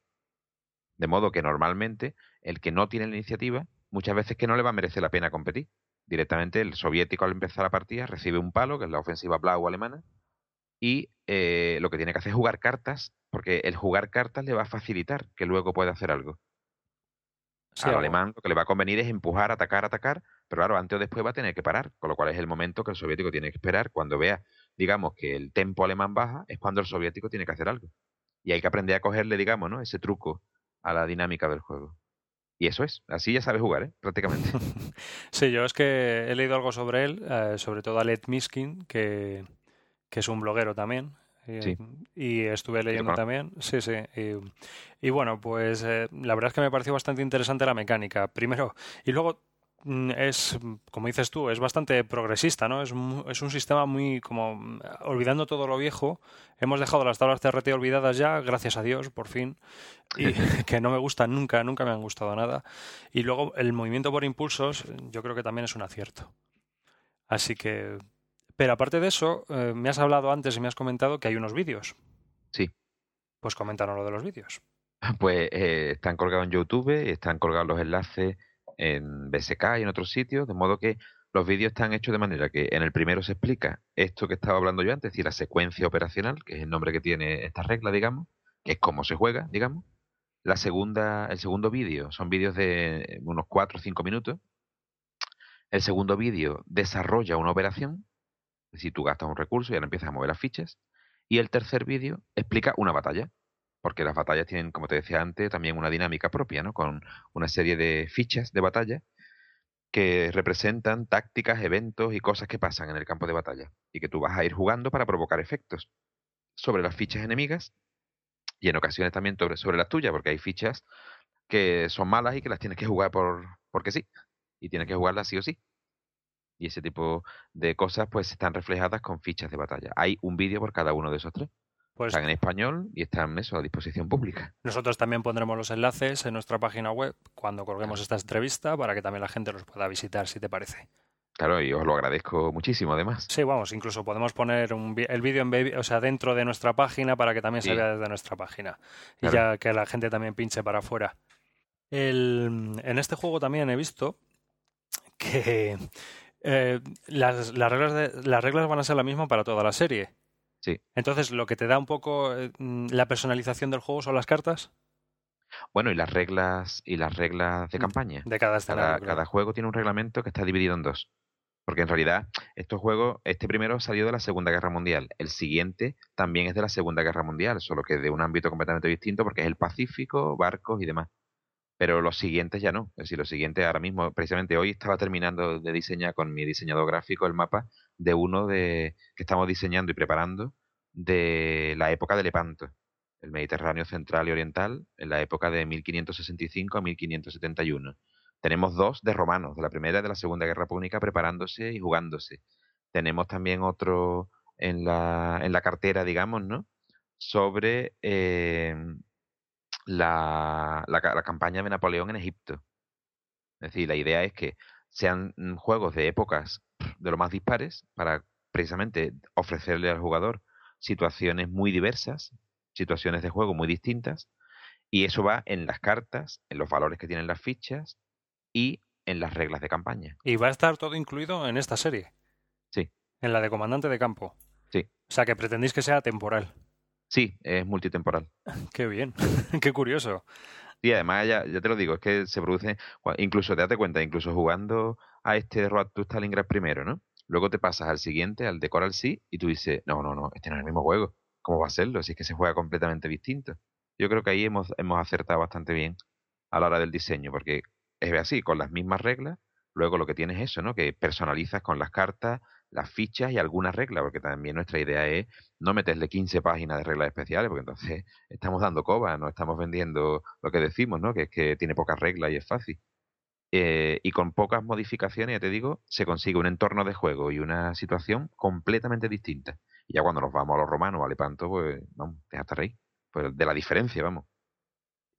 B: De modo que normalmente el que no tiene la iniciativa muchas veces que no le va a merecer la pena competir. Directamente el soviético al empezar la partida recibe un palo, que es la ofensiva blau alemana, y eh, lo que tiene que hacer es jugar cartas, porque el jugar cartas le va a facilitar que luego pueda hacer algo. al alemán lo que le va a convenir es empujar, atacar, atacar, pero claro, antes o después va a tener que parar, con lo cual es el momento que el soviético tiene que esperar. Cuando vea, digamos, que el tempo alemán baja, es cuando el soviético tiene que hacer algo. Y hay que aprender a cogerle, digamos, ¿no? ese truco a la dinámica del juego. Y eso es, así ya sabe jugar, ¿eh? prácticamente.
A: sí, yo es que he leído algo sobre él, eh, sobre todo a Led Miskin, que, que es un bloguero también. Y, estuve leyendo también, sí, sí. Y, bueno, pues eh, la verdad es que me pareció bastante interesante la mecánica, primero. Y luego es, como dices tú, es bastante progresista, ¿no? Es, es un sistema muy, como, olvidando todo lo viejo, hemos dejado las tablas CRT olvidadas ya, gracias a Dios, por fin, y que no me gustan nunca, nunca me han gustado nada. Y luego el movimiento por impulsos, yo creo que también es un acierto. Así que pero aparte de eso, eh, me has hablado antes y me has comentado que hay unos vídeos.
B: Sí.
A: Pues coméntanos lo de los vídeos.
B: Pues eh, están colgados en YouTube, están colgados los enlaces en BSK y en otros sitios, de modo que los vídeos están hechos de manera que en el primero se explica esto que estaba hablando yo antes, es decir, la secuencia operacional, que es el nombre que tiene esta regla, digamos, que es cómo se juega, digamos. La segunda, el segundo vídeo son vídeos de unos 4 o 5 minutos. El segundo vídeo desarrolla una operación si tú gastas un recurso y ahora empiezas a mover las fichas. Y el tercer vídeo explica una batalla, porque las batallas tienen, como te decía antes, también una dinámica propia, ¿no? Con una serie de fichas de batalla que representan tácticas, eventos y cosas que pasan en el campo de batalla y que tú vas a ir jugando para provocar efectos sobre las fichas enemigas y en ocasiones también sobre, las tuyas, porque hay fichas que son malas y que las tienes que jugar por porque sí y tienes que jugarlas sí o sí y ese tipo de cosas pues están reflejadas con fichas de batalla. Hay un vídeo por cada uno de esos tres. Pues están en español y están eso a disposición pública.
A: Nosotros también pondremos los enlaces en nuestra página web cuando colguemos esta entrevista para que también la gente los pueda visitar, si te parece.
B: Claro, y os lo agradezco muchísimo, además.
A: Sí, vamos, incluso podemos poner el vídeo en o sea, dentro de nuestra página para que también se vea desde nuestra página y ya que la gente también pinche para afuera. en este juego también he visto que eh, las, las, reglas de, las reglas van a ser la misma para toda la serie.
B: Sí.
A: Entonces, lo que te da un poco eh, la personalización del juego son las cartas.
B: Bueno, y las reglas y las reglas de campaña.
A: De cada
B: escenario. Cada, cada, juego tiene un reglamento que está dividido en dos. Porque en realidad, estos juegos, este primero salió de la Segunda Guerra Mundial. El siguiente también es de la Segunda Guerra Mundial, solo que de un ámbito completamente distinto porque es el Pacífico, barcos y demás pero los siguientes ya no. Es decir, los siguientes ahora mismo, precisamente hoy estaba terminando de diseñar con mi diseñador gráfico el mapa de uno de que estamos diseñando y preparando de la época de Lepanto. El Mediterráneo central y oriental, en la época de 1565 a 1571. Tenemos dos de romanos, de la Primera y de la Segunda Guerra Púnica, preparándose y jugándose. Tenemos también otro en la, en la cartera, digamos, ¿no? Sobre eh, la, la, campaña de Napoleón en Egipto. Es decir, la idea es que sean mm, juegos de épocas de lo más dispares para precisamente ofrecerle al jugador situaciones muy diversas, situaciones de juego muy distintas, y eso va en las cartas, en los valores que tienen las fichas y en las reglas de campaña.
A: Y va a estar todo incluido en esta serie.
B: Sí.
A: En la de comandante de campo.
B: Sí.
A: O sea, que pretendéis que sea temporal.
B: Sí, es multitemporal.
A: Qué bien, qué curioso.
B: Sí, además ya, ya te lo digo, es que se produce, incluso te date cuenta, incluso jugando a este Road to Stalingrad primero, ¿no? Luego te pasas al siguiente, al de Coral Sea, y tú dices, no, no, no, este no es el mismo juego. ¿Cómo va a serlo? Si es que se juega completamente distinto. Yo creo que ahí hemos, hemos acertado bastante bien a la hora del diseño, porque es así, con las mismas reglas, luego lo que tienes es eso, ¿no? Que personalizas con las cartas, las fichas y algunas reglas, porque también nuestra idea es no meterle 15 páginas de reglas especiales, porque entonces estamos dando coba, no estamos vendiendo lo que decimos, ¿no? Que es que tiene pocas reglas y es fácil. Eh, y con pocas modificaciones, ya te digo, se consigue un entorno de juego y una situación completamente distinta. Y ya cuando nos vamos a los romanos, a Lepanto, pues vamos, hasta reír. Pues de la diferencia, vamos.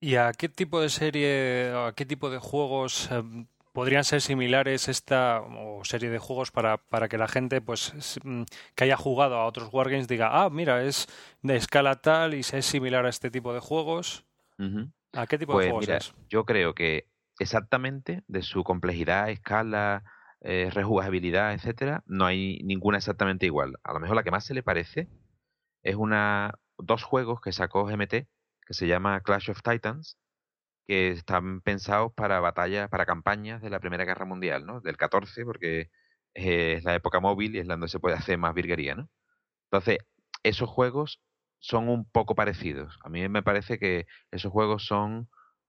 A: ¿Y a qué tipo de serie, a qué tipo de juegos em, podrían ser similares esta o serie de juegos para, para que la gente pues mm, que haya jugado a otros wargames diga, ah, mira, es de escala tal y es similar a este tipo de juegos? ¿A qué tipo de
B: pues
A: juegos
B: mira,
A: es?
B: Yo creo que exactamente de su complejidad, escala, eh, rejugabilidad, etcétera, no hay ninguna exactamente igual. A lo mejor la que más se le parece es una dos juegos que sacó GMT que se llama Clash of Titans que están pensados para batallas, para campañas de la Primera Guerra Mundial, ¿no? Del 14, porque es la época móvil y es donde se puede hacer más virguería, ¿no? Entonces, esos juegos son un poco parecidos. A mí me parece que esos juegos son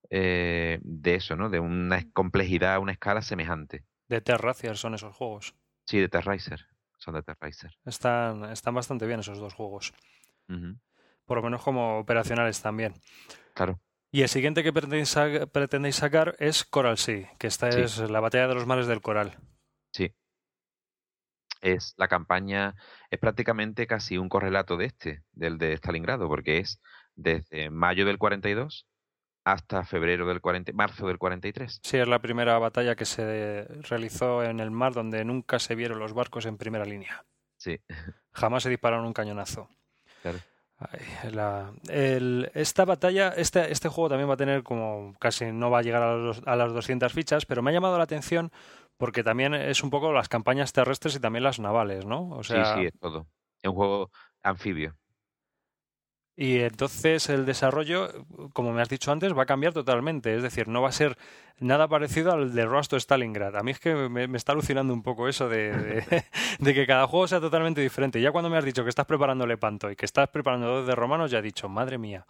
B: eh, de eso, ¿no? De una complejidad, una escala semejante.
A: De Terracier son esos juegos.
B: Sí, de Terracer. Son de Terracer.
A: Están, están bastante bien esos dos juegos. Por lo menos como operacionales también.
B: Claro.
A: Y el siguiente que pretendéis, sacar es Coral Sea, que esta es la batalla de los mares del coral.
B: Sí. Es la campaña, es prácticamente casi un correlato de este, del de Stalingrado, porque es desde mayo del 42 hasta febrero del 40, marzo del 43.
A: Sí, es la primera batalla que se realizó en el mar donde nunca se vieron los barcos en primera línea.
B: Sí.
A: Jamás se dispararon un cañonazo.
B: Claro
A: esta batalla, este, este juego también va a tener como casi no va a llegar a, a, las 200 fichas, pero me ha llamado la atención porque también es un poco las campañas terrestres y también las navales, ¿no?
B: O sea, sí, sí, es todo. Es un juego anfibio.
A: Y entonces el desarrollo, como me has dicho antes, va a cambiar totalmente. Es decir, no va a ser nada parecido al de Rust Stalingrad. A mí es que me, está alucinando un poco eso de, de, que cada juego sea totalmente diferente. Ya cuando me has dicho que estás preparando Lepanto y que estás preparando dos de romanos, ya he dicho, madre mía,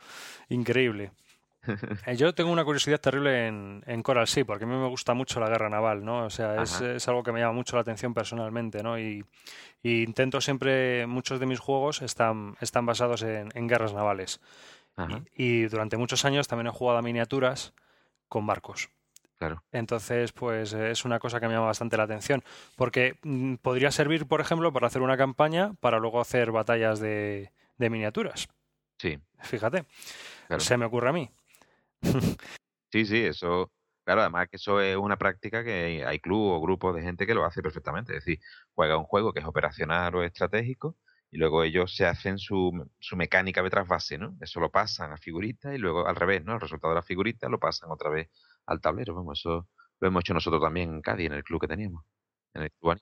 A: increíble. Eh, yo tengo una curiosidad terrible en, en, Coral Sea, porque a mí me gusta mucho la guerra naval, ¿no? O sea, es, es, algo que me llama mucho la atención personalmente, ¿no? Y, intento siempre, muchos de mis juegos están, están basados en, en guerras navales. Y, durante muchos años también he jugado a miniaturas con barcos.
B: Claro.
A: Entonces, pues es una cosa que me llama bastante la atención, porque mm, podría servir, por ejemplo, para hacer una campaña para luego hacer batallas de, de miniaturas.
B: Sí.
A: Fíjate, se me ocurre a mí.
B: Sí, sí, eso, claro, además que eso es una práctica que hay club o grupos de gente que lo hace perfectamente. Es decir, juega un juego que es operacional o estratégico y luego ellos se hacen su, su mecánica de trasvase, ¿no? Eso lo pasan a figuritas y luego al revés, ¿no? El resultado de la figurita lo pasan otra vez al tablero. Vamos, eso lo hemos hecho nosotros también en Cádiz, en el club que teníamos, en el club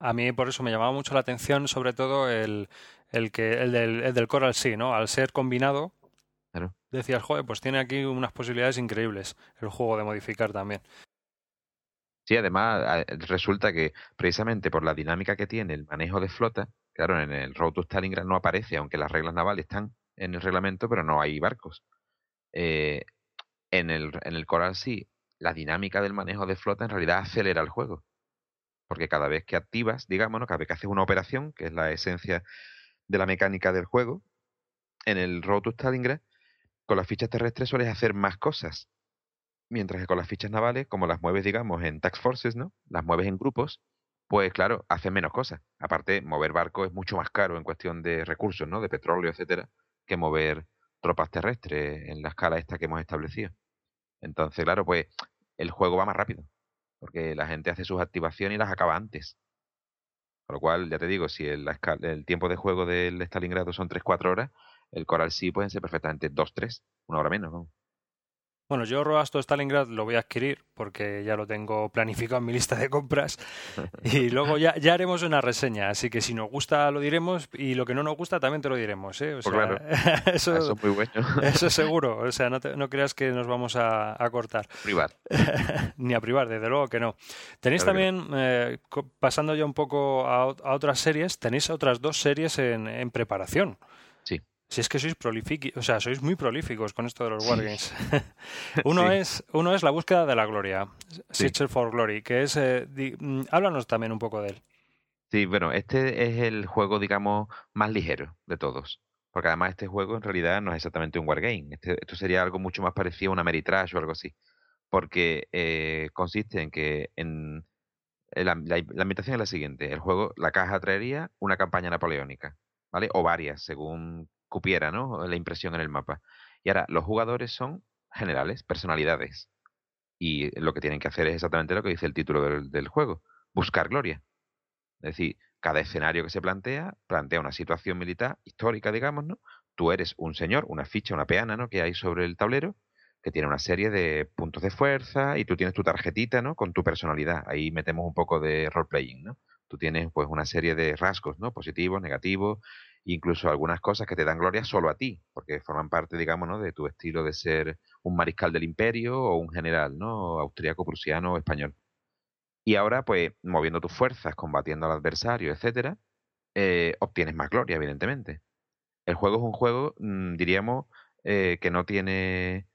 A: A mí por eso me llamaba mucho la atención, sobre todo el, el que el del, el del Coral Sea, ¿no? Al ser combinado, Decías, joder, pues tiene aquí unas posibilidades increíbles el juego de modificar también.
B: Sí, además resulta que precisamente por la dinámica que tiene el manejo de flota, claro, en el Road to Stalingrad no aparece, aunque las reglas navales están en el reglamento, pero no hay barcos. Eh, en, el, en el Coral sí, la dinámica del manejo de flota en realidad acelera el juego. Porque cada vez que activas, digamos, cada vez que haces una operación, que es la esencia de la mecánica del juego, en el Road to Stalingrad, con las fichas terrestres sueles hacer más cosas. Mientras que con las fichas navales, como las mueves, digamos, en tax forces, ¿no? Las mueves en grupos, pues claro, hacen menos cosas. Aparte, mover barcos es mucho más caro en cuestión de recursos, ¿no? De petróleo, etcétera, que mover tropas terrestres en la escala esta que hemos establecido. Entonces, claro, pues el juego va más rápido, porque la gente hace sus activaciones y las acaba antes. Con lo cual, ya te digo, si el, el tiempo de juego del Stalingrado son 3-4 horas, el Coral sí pueden ser perfectamente 2-3, una hora menos. ¿no?
A: Bueno, yo Roasto Stalingrad lo voy a adquirir porque ya lo tengo planificado en mi lista de compras y luego ya, ya haremos una reseña, así que si nos gusta lo diremos y lo que no nos gusta también te lo diremos. ¿eh?
B: Pues claro, eso, es muy bueno.
A: eso seguro, o sea, no, no creas que nos vamos a, cortar.
B: Privar.
A: Ni a privar, desde luego que no. Tenéis también, eh, pasando ya un poco a, otras series, tenéis otras dos series en, en preparación. Si es que sois prolíficos, o sea, sois muy prolíficos con esto de los Wargames. uno, es, uno es la búsqueda de la gloria, Searcher for Glory, que es... Eh, mm, háblanos también un poco de él.
B: Sí, bueno, este es el juego, digamos, más ligero de todos. Porque además este juego en realidad no es exactamente un wargame. Este, esto sería algo mucho más parecido a una Meritrash o algo así. Porque eh, consiste en que en, la, la, la invitación es la siguiente. El juego, la caja traería una campaña napoleónica, ¿vale? O varias, según cupiera, ¿no? La impresión en el mapa. Y ahora, los jugadores son generales, personalidades. Y lo que tienen que hacer es exactamente lo que dice el título del, juego, buscar gloria. Es decir, cada escenario que se plantea, plantea una situación militar histórica, digamos, ¿no? Tú eres un señor, una ficha, una peana, ¿no? Que hay sobre el tablero, que tiene una serie de puntos de fuerza y tú tienes tu tarjetita, ¿no? Con tu personalidad. Ahí metemos un poco de role-playing, ¿no? Tú tienes pues una serie de rasgos, ¿no? Positivos, negativos, incluso algunas cosas que te dan gloria solo a ti, porque forman parte, digamos, ¿no? de tu estilo de ser un mariscal del imperio o un general, ¿no? Austriaco, prusiano o español. Y ahora, pues, moviendo tus fuerzas, combatiendo al adversario, etcétera, eh, obtienes más gloria, evidentemente. El juego es un juego, mm, diríamos, eh, que no tiene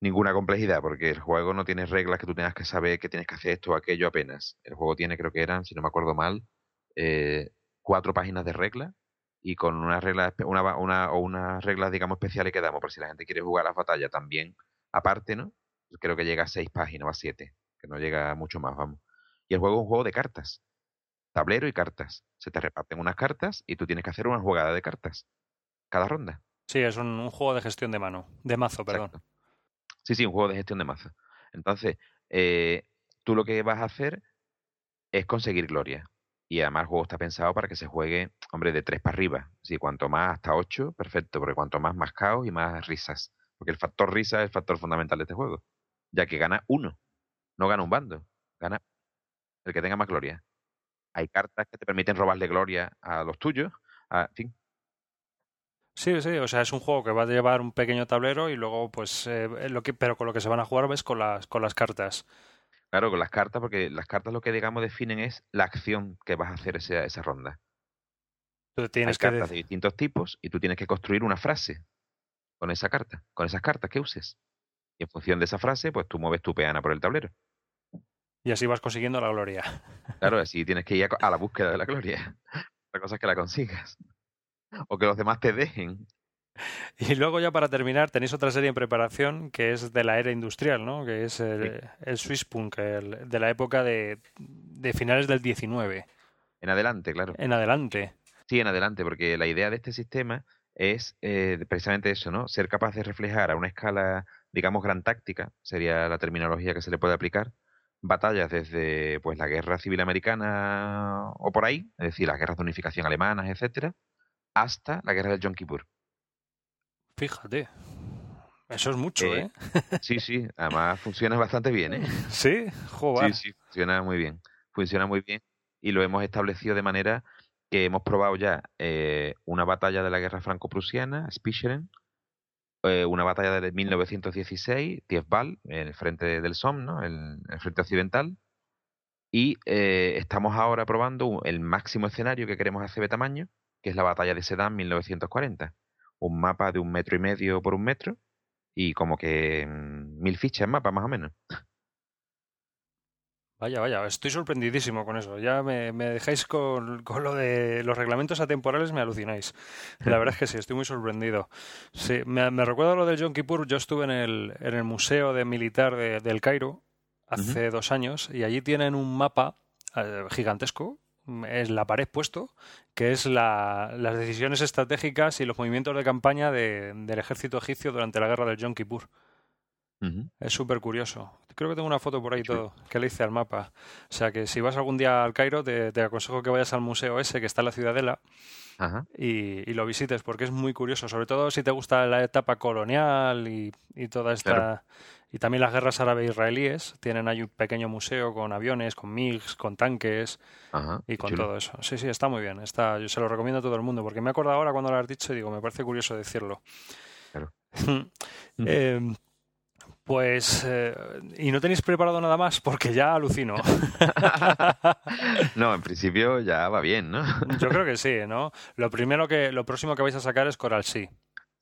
B: ninguna complejidad, porque el juego no tiene reglas que tú tengas que saber que tienes que hacer esto o aquello apenas. El juego tiene, creo que eran, si no me acuerdo mal, eh, cuatro páginas de reglas y con unas reglas una, una, o unas reglas digamos especiales que damos por si la gente quiere jugar las batallas también aparte no creo que llega a seis páginas o a siete que no llega mucho más vamos. Y el juego es un juego de cartas tablero y cartas. Se te reparten unas cartas y tú tienes que hacer una jugada de cartas cada ronda.
A: Sí es un, juego de gestión de mano de mazo perdón.
B: Sí sí un juego de gestión de mazo. Entonces eh, tú lo que vas a hacer es conseguir gloria y además el juego está pensado para que se juegue, hombre, de tres para arriba. Si cuanto más hasta ocho, perfecto, porque cuanto más, más caos y más risas. Porque el factor risa es el factor fundamental de este juego. Ya que gana uno, no gana un bando, gana el que tenga más gloria. Hay cartas que te permiten robarle gloria a los tuyos, a.
A: Sí, sí, o sea, es un juego que va a llevar un pequeño tablero y luego, pues, eh, lo que, pero con lo que se van a jugar ves con las, con las cartas.
B: Claro, con las cartas, porque las cartas lo que digamos definen es la acción que vas a hacer esa, esa ronda.
A: Tú tienes
B: Hay cartas de distintos tipos y tú tienes que construir una frase con esa carta, con esas cartas que uses. Y en función de esa frase, pues tú mueves tu peana por el tablero.
A: Y así vas consiguiendo la gloria.
B: Claro, así tienes que ir a, la búsqueda de la gloria. La cosa es que la consigas. O que los demás te dejen.
A: Y luego ya para terminar tenéis otra serie en preparación que es de la era industrial, ¿no? Que es el, Swiss Punk, de la época de, finales del 19.
B: En adelante, claro.
A: En adelante.
B: Sí, en adelante, porque la idea de este sistema es eh, precisamente eso, ¿no? Ser capaz de reflejar a una escala, digamos, gran táctica, sería la terminología que se le puede aplicar, batallas desde pues la guerra civil americana o por ahí, es decir, las guerras de unificación alemanas, etcétera, hasta la guerra del Yom Kippur.
A: Fíjate. Eso es mucho, ¿eh?
B: ¿eh? Sí, sí. Además funciona bastante bien, ¿eh?
A: Sí, joder.
B: Sí, sí, funciona muy bien. Funciona muy bien. Y lo hemos establecido de manera que hemos probado ya eh, una batalla de la guerra franco-prusiana, Spicheren, eh, una batalla de 1916, Tiefball, en el frente del Somme, ¿no? En el frente occidental. Y estamos ahora probando el máximo escenario que queremos hacer de tamaño, que es la batalla de Sedan 1940 un mapa de un metro y medio por un metro y como que mm, mil fichas en mapa más o menos.
A: Vaya, vaya, estoy sorprendidísimo con eso. Ya me, dejáis con, lo de los reglamentos atemporales, me alucináis. La verdad es que sí, estoy muy sorprendido. Sí, me, recuerdo lo del Yom Kippur. Yo estuve en el, en el Museo de Militar de, del Cairo hace dos años y allí tienen un mapa eh, gigantesco es la pared puesto, que es la, las decisiones estratégicas y los movimientos de campaña del ejército egipcio durante la guerra del Yom Kippur. Es súper curioso. Creo que tengo una foto por ahí todo que le hice al mapa. O sea que si vas algún día al Cairo, te, aconsejo que vayas al museo ese que está en la ciudadela Y, lo visites porque es muy curioso. Sobre todo si te gusta la etapa colonial y, toda esta. Y también las guerras árabe-israelíes. Tienen ahí un pequeño museo con aviones, con MiGs, con tanques y con todo eso. Sí, sí, está muy bien. Está, yo se lo recomiendo a todo el mundo porque me acuerdo ahora cuando lo has dicho y digo, me parece curioso decirlo. Claro. eh, pues, eh, ¿y no tenéis preparado nada más? Porque ya alucino.
B: no, en principio ya va bien, ¿no?
A: Yo creo que sí, ¿no? Lo primero que, lo próximo que vais a sacar es Coral Sí.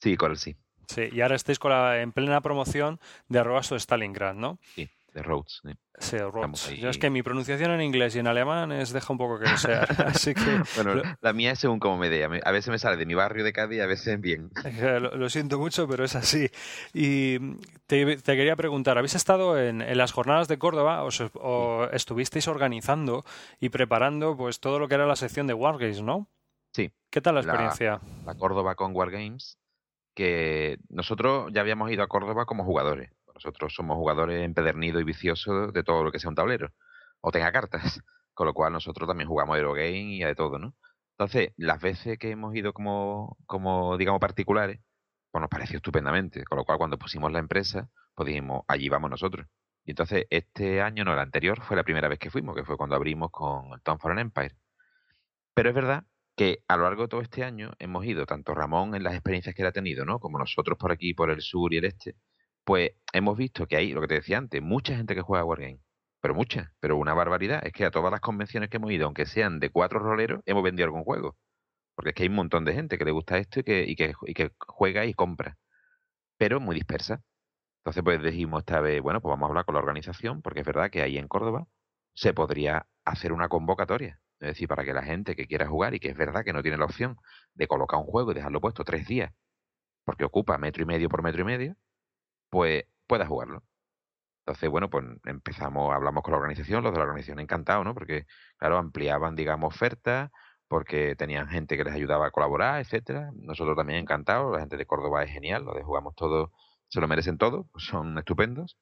B: Sí, Coral Sí.
A: Sí, y ahora estáis con la, en plena promoción de Arrobaso Stalingrad, ¿no?
B: Sí de Rhodes.
A: Sí, Rhodes. Yo es que mi pronunciación en inglés y en alemán es deja un poco que desear. Así que.
B: Bueno, la mía es según como me dé. A veces me sale de mi barrio de Cádiz y a veces bien.
A: Lo, siento mucho, pero es así. Y te, quería preguntar: ¿habéis estado en, las jornadas de Córdoba o, estuvisteis organizando y preparando pues todo lo que era la sección de Wargames, no?
B: Sí.
A: ¿Qué tal la experiencia?
B: la Córdoba con Wargames, que nosotros ya habíamos ido a Córdoba como jugadores nosotros somos jugadores empedernidos y viciosos de todo lo que sea un tablero o tenga cartas. Con lo cual nosotros también jugamos Eurogame y de todo, ¿no? Entonces, las veces que hemos ido como, como digamos, particulares, pues nos pareció estupendamente. Con lo cual, cuando pusimos la empresa, pues dijimos, allí vamos nosotros. Y entonces, este año, no, el anterior, fue la primera vez que fuimos, que fue cuando abrimos con el Tom for an Empire. Pero es verdad que a lo largo de todo este año hemos ido, tanto Ramón en las experiencias que él ha tenido, ¿no? Como nosotros por aquí, por el sur y el este, pues hemos visto que hay, lo que te decía antes, mucha gente que juega Wargame. Pero mucha, pero una barbaridad. Es que a todas las convenciones que hemos ido, aunque sean de cuatro roleros, hemos vendido algún juego. Porque es que hay un montón de gente que le gusta esto y que, y que, y que juega y compra. Pero muy dispersa. Entonces, pues dijimos esta vez, bueno, pues vamos a hablar con la organización, porque es verdad que ahí en Córdoba se podría hacer una convocatoria. Es decir, para que la gente que quiera jugar y que es verdad que no tiene la opción de colocar un juego y dejarlo puesto tres días, porque ocupa metro y medio por metro y medio, pues pueda jugarlo. Entonces, bueno, pues empezamos, hablamos con la organización, los de la organización encantados, ¿no? Porque, claro, ampliaban, digamos, ofertas, porque tenían gente que les ayudaba a colaborar, etcétera. Nosotros también encantados, la gente de Córdoba es genial, los de Jugamos Todos se lo merecen todo, son estupendos.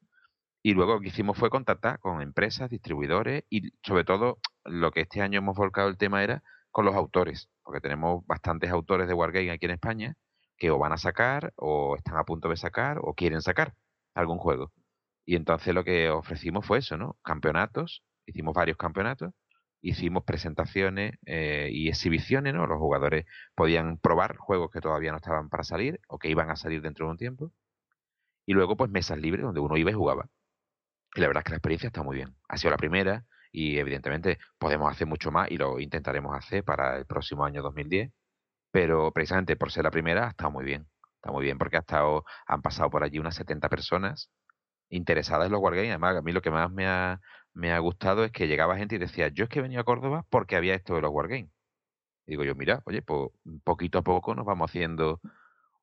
B: Y luego lo que hicimos fue contactar con empresas, distribuidores y sobre todo lo que este año hemos volcado el tema era con los autores, porque tenemos bastantes autores de Wargame aquí en España que o van a sacar, o están a punto de sacar, o quieren sacar algún juego. Y entonces lo que ofrecimos fue eso, ¿no? Campeonatos, hicimos varios campeonatos, hicimos presentaciones eh, y exhibiciones, ¿no? Los jugadores podían probar juegos que todavía no estaban para salir o que iban a salir dentro de un tiempo. Y luego, pues, mesas libres donde uno iba y jugaba. Y la verdad es que la experiencia está muy bien. Ha sido la primera y evidentemente podemos hacer mucho más y lo intentaremos hacer para el próximo año 2010 pero precisamente por ser la primera está muy bien. Está muy bien porque ha estado, han pasado por allí unas 70 personas interesadas en los Wargames. Además, a mí lo que más me ha, me ha gustado es que llegaba gente y decía, yo es que he venido a Córdoba porque había esto de los Wargames. Y digo yo, mira, oye, pues poquito a poco nos vamos haciendo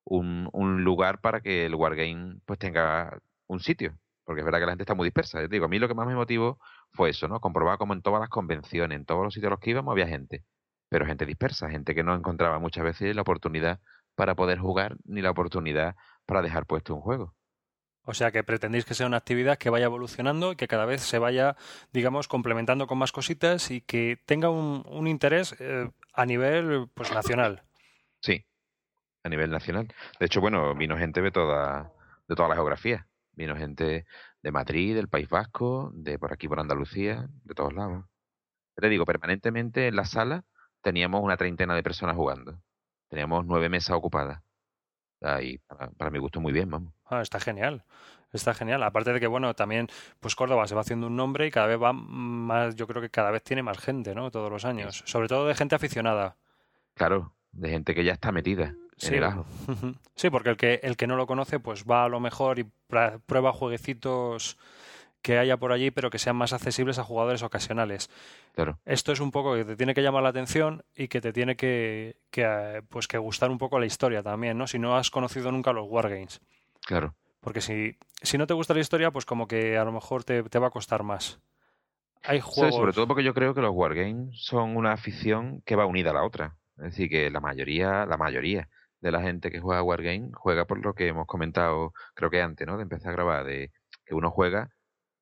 B: un, un lugar para que el Wargame pues tenga un sitio. Porque es verdad que la gente está muy dispersa. Digo, a mí lo que más me motivó fue eso, ¿no? Comprobar como en todas las convenciones, en todos los sitios a los que íbamos había gente pero gente dispersa, gente que no encontraba muchas veces la oportunidad para poder jugar ni la oportunidad para dejar puesto un juego.
A: O sea que pretendéis que sea una actividad que vaya evolucionando y que cada vez se vaya, digamos, complementando con más cositas y que tenga un, interés eh, a nivel pues nacional.
B: Sí, a nivel nacional. De hecho, bueno, vino gente de toda, de toda la geografía. Vino gente de Madrid, del País Vasco, de por aquí por Andalucía, de todos lados. Te digo, permanentemente en la sala teníamos una treintena de personas jugando. Teníamos nueve mesas ocupadas. Y para, mi gusto muy bien, vamos.
A: Ah, está genial. Está genial. Aparte de que, bueno, también, pues Córdoba se va haciendo un nombre y cada vez va más, yo creo que cada vez tiene más gente, ¿no? Todos los años. Sobre todo de gente aficionada.
B: Claro, de gente que ya está metida.
A: Sí. sí, porque el que, el que no lo conoce, pues va a lo mejor y prueba jueguecitos que haya por allí, pero que sean más accesibles a jugadores ocasionales.
B: Claro.
A: Esto es un poco que te tiene que llamar la atención y que te tiene que, que, pues que gustar un poco la historia también, ¿no? Si no has conocido nunca los Wargames.
B: Claro.
A: Porque si, si no te gusta la historia, pues como que a lo mejor te, te va a costar más. Hay
B: Sí,
A: juegos.
B: sobre todo porque yo creo que los wargames son una afición que va unida a la otra. Es decir, que la mayoría, la mayoría de la gente que juega wargame juega por lo que hemos comentado, creo que antes, ¿no? De empezar a grabar, de que uno juega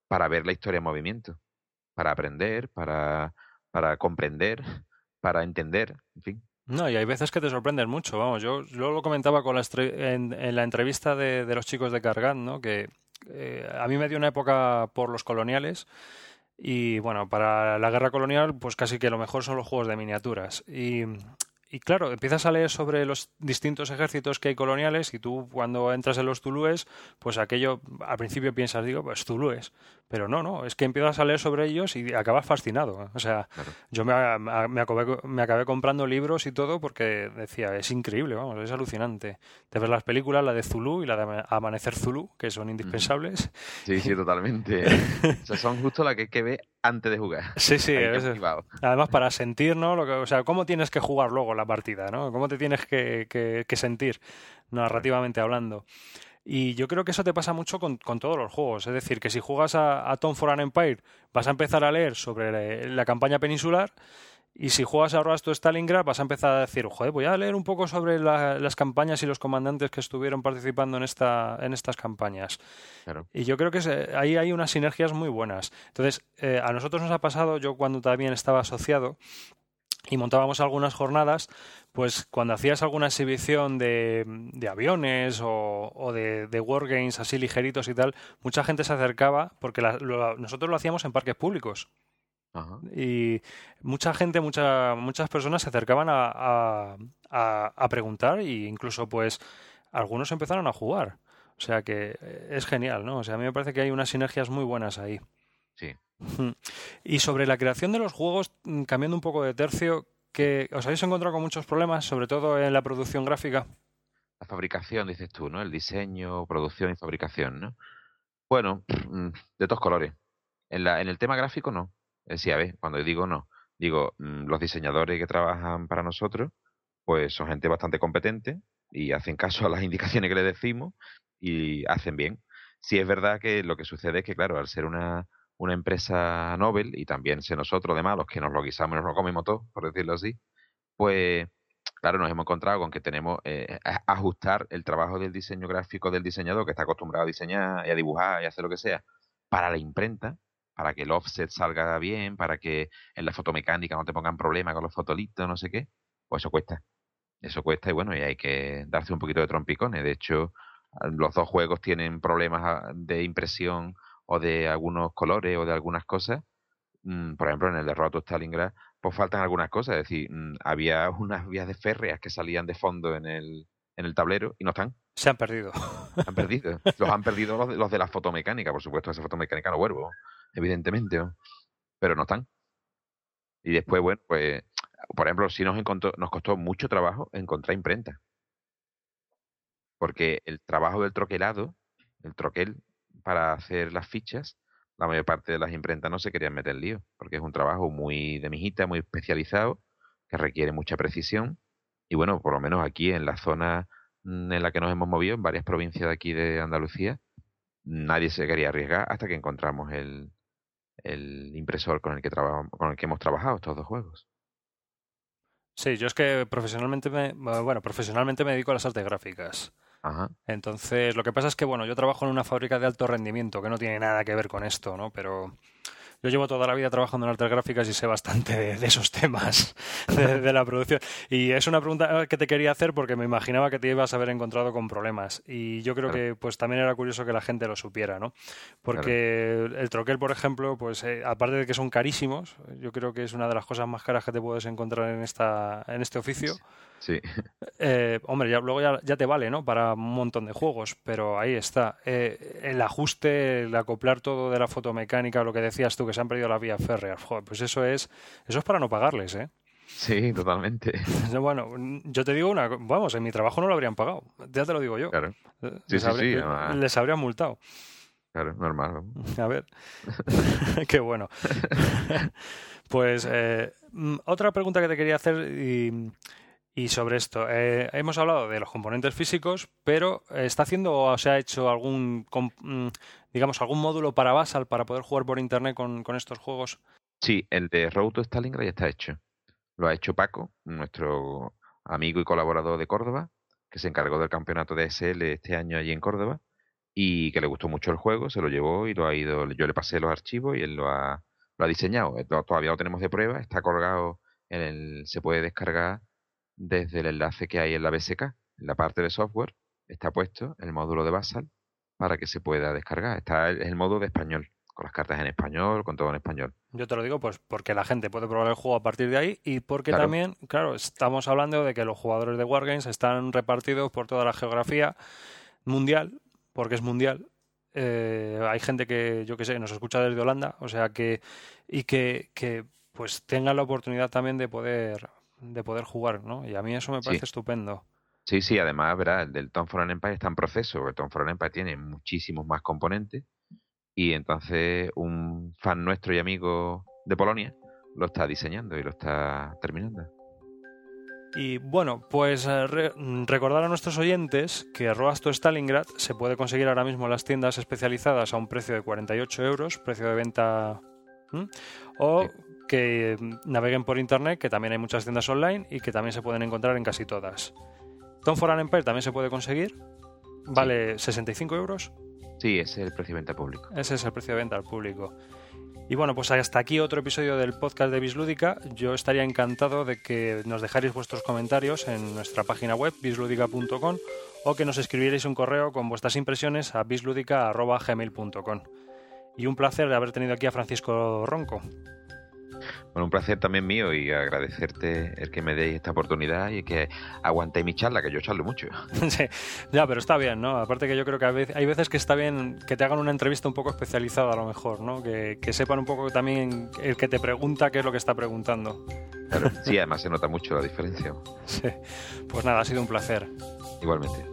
B: para ver la historia en movimiento, para aprender, para, para comprender, para entender, en fin.
A: No, y hay veces que te sorprendes mucho, vamos, yo, lo comentaba con la en, en la entrevista de, los chicos de Cargat, ¿no? Que eh, a mí me dio una época por los coloniales y bueno, para la guerra colonial pues casi que lo mejor son los juegos de miniaturas y, y claro, empiezas a leer sobre los distintos ejércitos que hay coloniales y tú cuando entras en los zulúes, pues aquello al principio piensas, digo, pues zulúes, pero no, no, es que empiezas a leer sobre ellos y acabas fascinado, o sea,
B: Claro.
A: yo me, me, acabé, me acabé comprando libros y todo porque decía, es increíble, vamos, es alucinante. Te ves las películas, la de Zulu y la de Ama- Amanecer Zulu, que son indispensables.
B: Sí, sí, totalmente. o sea, son justo las que hay que ver antes de jugar.
A: Sí, sí, además para sentir, ¿no? Lo que, o sea, cómo tienes que jugar luego la partida, ¿no? Cómo te tienes que, que- que sentir, narrativamente hablando. Y yo creo que eso te pasa mucho con, con todos los juegos. Es decir, que si juegas a, a Tom for an Empire, vas a empezar a leer sobre la, la campaña peninsular. Y si juegas a Road to Stalingrad, vas a empezar a decir, joder, voy a leer un poco sobre la- las campañas y los comandantes que estuvieron participando en, esta, en estas campañas.
B: Claro.
A: Y yo creo que se- ahí hay unas sinergias muy buenas. Entonces, eh, a nosotros nos ha pasado, yo cuando también estaba asociado y montábamos algunas jornadas, pues cuando hacías alguna exhibición de, de aviones o, o de, de wargames así ligeritos y tal, mucha gente se acercaba porque la- lo- nosotros lo hacíamos en parques públicos.
B: Ajá.
A: Y mucha gente, mucha, muchas personas se acercaban a, a, a- a preguntar e incluso pues algunos empezaron a jugar. O sea que eh, es genial, ¿no? O sea, a mí me parece que hay unas sinergias muy buenas ahí.
B: Sí.
A: Y sobre la creación de los juegos, mm, cambiando un poco de tercio, que os habéis encontrado con muchos problemas, sobre todo en la producción gráfica.
B: La fabricación, dices tú, ¿no? El diseño, producción y fabricación, ¿no? Bueno, mm, de todos colores. En, la, en el tema gráfico, no. Es decir, a ver, cuando digo no, digo, mm, los diseñadores que trabajan para nosotros, pues son gente bastante competente y hacen caso a las indicaciones que les decimos y hacen bien. Sí es verdad que lo que sucede es que, claro, al ser una, una empresa Nobel y también ser nosotros, además, los que nos lo guisamos y nos lo comemos todo, por decirlo así, pues claro, nos hemos encontrado con que tenemos eh, ajustar el trabajo del diseño gráfico del diseñador que está acostumbrado a diseñar y a dibujar y a hacer lo que sea para la imprenta, para que el offset salga bien, para que en la fotomecánica no te pongan problemas con los fotolitos, no sé qué, pues eso cuesta. Eso cuesta y bueno, y hay que darse un poquito de trompicones. De hecho, los dos juegos tienen problemas ah, de impresión o de algunos colores o de algunas cosas. Mm, Por ejemplo, en el de Roto Stalingrad, pues faltan algunas cosas. Es decir, mm, había unas vías de férreas que salían de fondo en el, en el tablero y no están.
A: Se han perdido.
B: Han perdido. Los han perdido los de, los de la fotomecánica, por supuesto, esa fotomecánica no vuelvo, evidentemente, pero no están. Y después, bueno, pues, por ejemplo, sí nos, encontró, nos costó mucho trabajo encontrar imprenta. Porque el trabajo del troquelado, el troquel para hacer las fichas, la mayor parte de las imprentas no se querían meter lío, porque es un trabajo muy de mijita, muy especializado, que requiere mucha precisión. Y bueno, por lo menos aquí en la zona mm, en la que nos hemos movido, en varias provincias de aquí de Andalucía, nadie se quería arriesgar hasta que encontramos el, el impresor con el que con el que hemos trabajado estos dos juegos.
A: Sí, yo es que profesionalmente me, bueno, profesionalmente me dedico a las artes gráficas.
B: Ajá.
A: Entonces, lo que pasa es que, bueno, yo trabajo en una fábrica de alto rendimiento, que no tiene nada que ver con esto, ¿no? Pero yo llevo toda la vida trabajando en artes gráficas y sé bastante de, de esos temas de, de, la producción. Y es una pregunta que te quería hacer porque me imaginaba que te ibas a haber encontrado con problemas. Y yo creo
B: Claro.
A: que pues también era curioso que la gente lo supiera, ¿no? Porque el troquel, por ejemplo, pues eh, aparte de que son carísimos, yo creo que es una de las cosas más caras que te puedes encontrar en esta en este oficio.
B: Sí,
A: Eh, hombre, ya, luego ya, ya te vale, ¿no? Para un montón de juegos, pero ahí está. Eh, el ajuste, el acoplar todo de la fotomecánica, lo que decías tú, que se han perdido las vías férreas, joder, pues eso es, eso es para no pagarles, ¿eh?
B: sí, totalmente.
A: Bueno, yo te digo una, vamos, en mi trabajo no lo habrían pagado, ya te lo digo yo.
B: Claro.
A: Eh,
B: Sí,
A: les,
B: sí,
A: habría-
B: sí,
A: les habrían multado.
B: Claro, normal.
A: A ver. Qué bueno. pues eh, mm, otra pregunta que te quería hacer y, y sobre esto. Eh, hemos hablado de los componentes físicos, pero ¿está haciendo o se ha hecho algún, mm, digamos, algún módulo para Basal para poder jugar por internet con, con estos juegos?
B: Sí, el de Road to Stalingrad ya está hecho. Lo ha hecho Paco, nuestro amigo y colaborador de Córdoba, que se encargó del campeonato de SL este año allí en Córdoba y que le gustó mucho el juego, se lo llevó y lo ha ido, yo le pasé los archivos y él lo ha, lo ha diseñado. Todavía lo tenemos de prueba, está colgado en el, se puede descargar desde el enlace que hay en la BSK, en la parte de software, está puesto el módulo de Basal para que se pueda descargar. Está el, el modo de español, con las cartas en español, con todo en español.
A: Yo te lo digo pues porque la gente puede probar el juego a partir de ahí y porque también, claro, estamos hablando de que los jugadores de Wargames están repartidos por toda la geografía mundial porque es mundial. Eh, hay gente que, yo que sé, nos escucha desde Holanda, o sea que, y que, que pues tengan la oportunidad también de poder, de poder jugar, ¿no? Y a mí eso me parece estupendo.
B: Sí, sí, además, verá, el del Tom for Empire está en proceso, el Tom for Empire tiene muchísimos más componentes y entonces un fan nuestro y amigo de Polonia lo está diseñando y lo está terminando.
A: Y bueno, pues eh, recordar a nuestros oyentes que Roas to Stalingrad se puede conseguir ahora mismo en las tiendas especializadas a un precio de 48 euros, precio de venta. O que naveguen por internet, que también hay muchas tiendas online y que también se pueden encontrar en casi todas. Tom for Empire también se puede conseguir, vale 65 euros.
B: Sí, ese es el precio de venta público.
A: Ese es el precio de venta al público. Y bueno, pues hasta aquí otro episodio del podcast de Bislúdica. Yo estaría encantado de que nos dejarais vuestros comentarios en nuestra página web bisludica.com o que nos escribierais un correo con vuestras impresiones a bisludica.gmail.com. Y un placer de haber tenido aquí a Francisco Ronco.
B: Bueno, un placer también mío y agradecerte el que me deis esta oportunidad y que aguantéis mi charla, que yo charlo mucho.
A: sí, ya, pero está bien, ¿no? Aparte que yo creo que hay veces que está bien que te hagan una entrevista un poco especializada a lo mejor, ¿no? Que, que sepan un poco también el que te pregunta qué es lo que está preguntando.
B: Claro, sí, además se nota mucho la diferencia.
A: sí, pues nada, ha sido un placer.
B: Igualmente.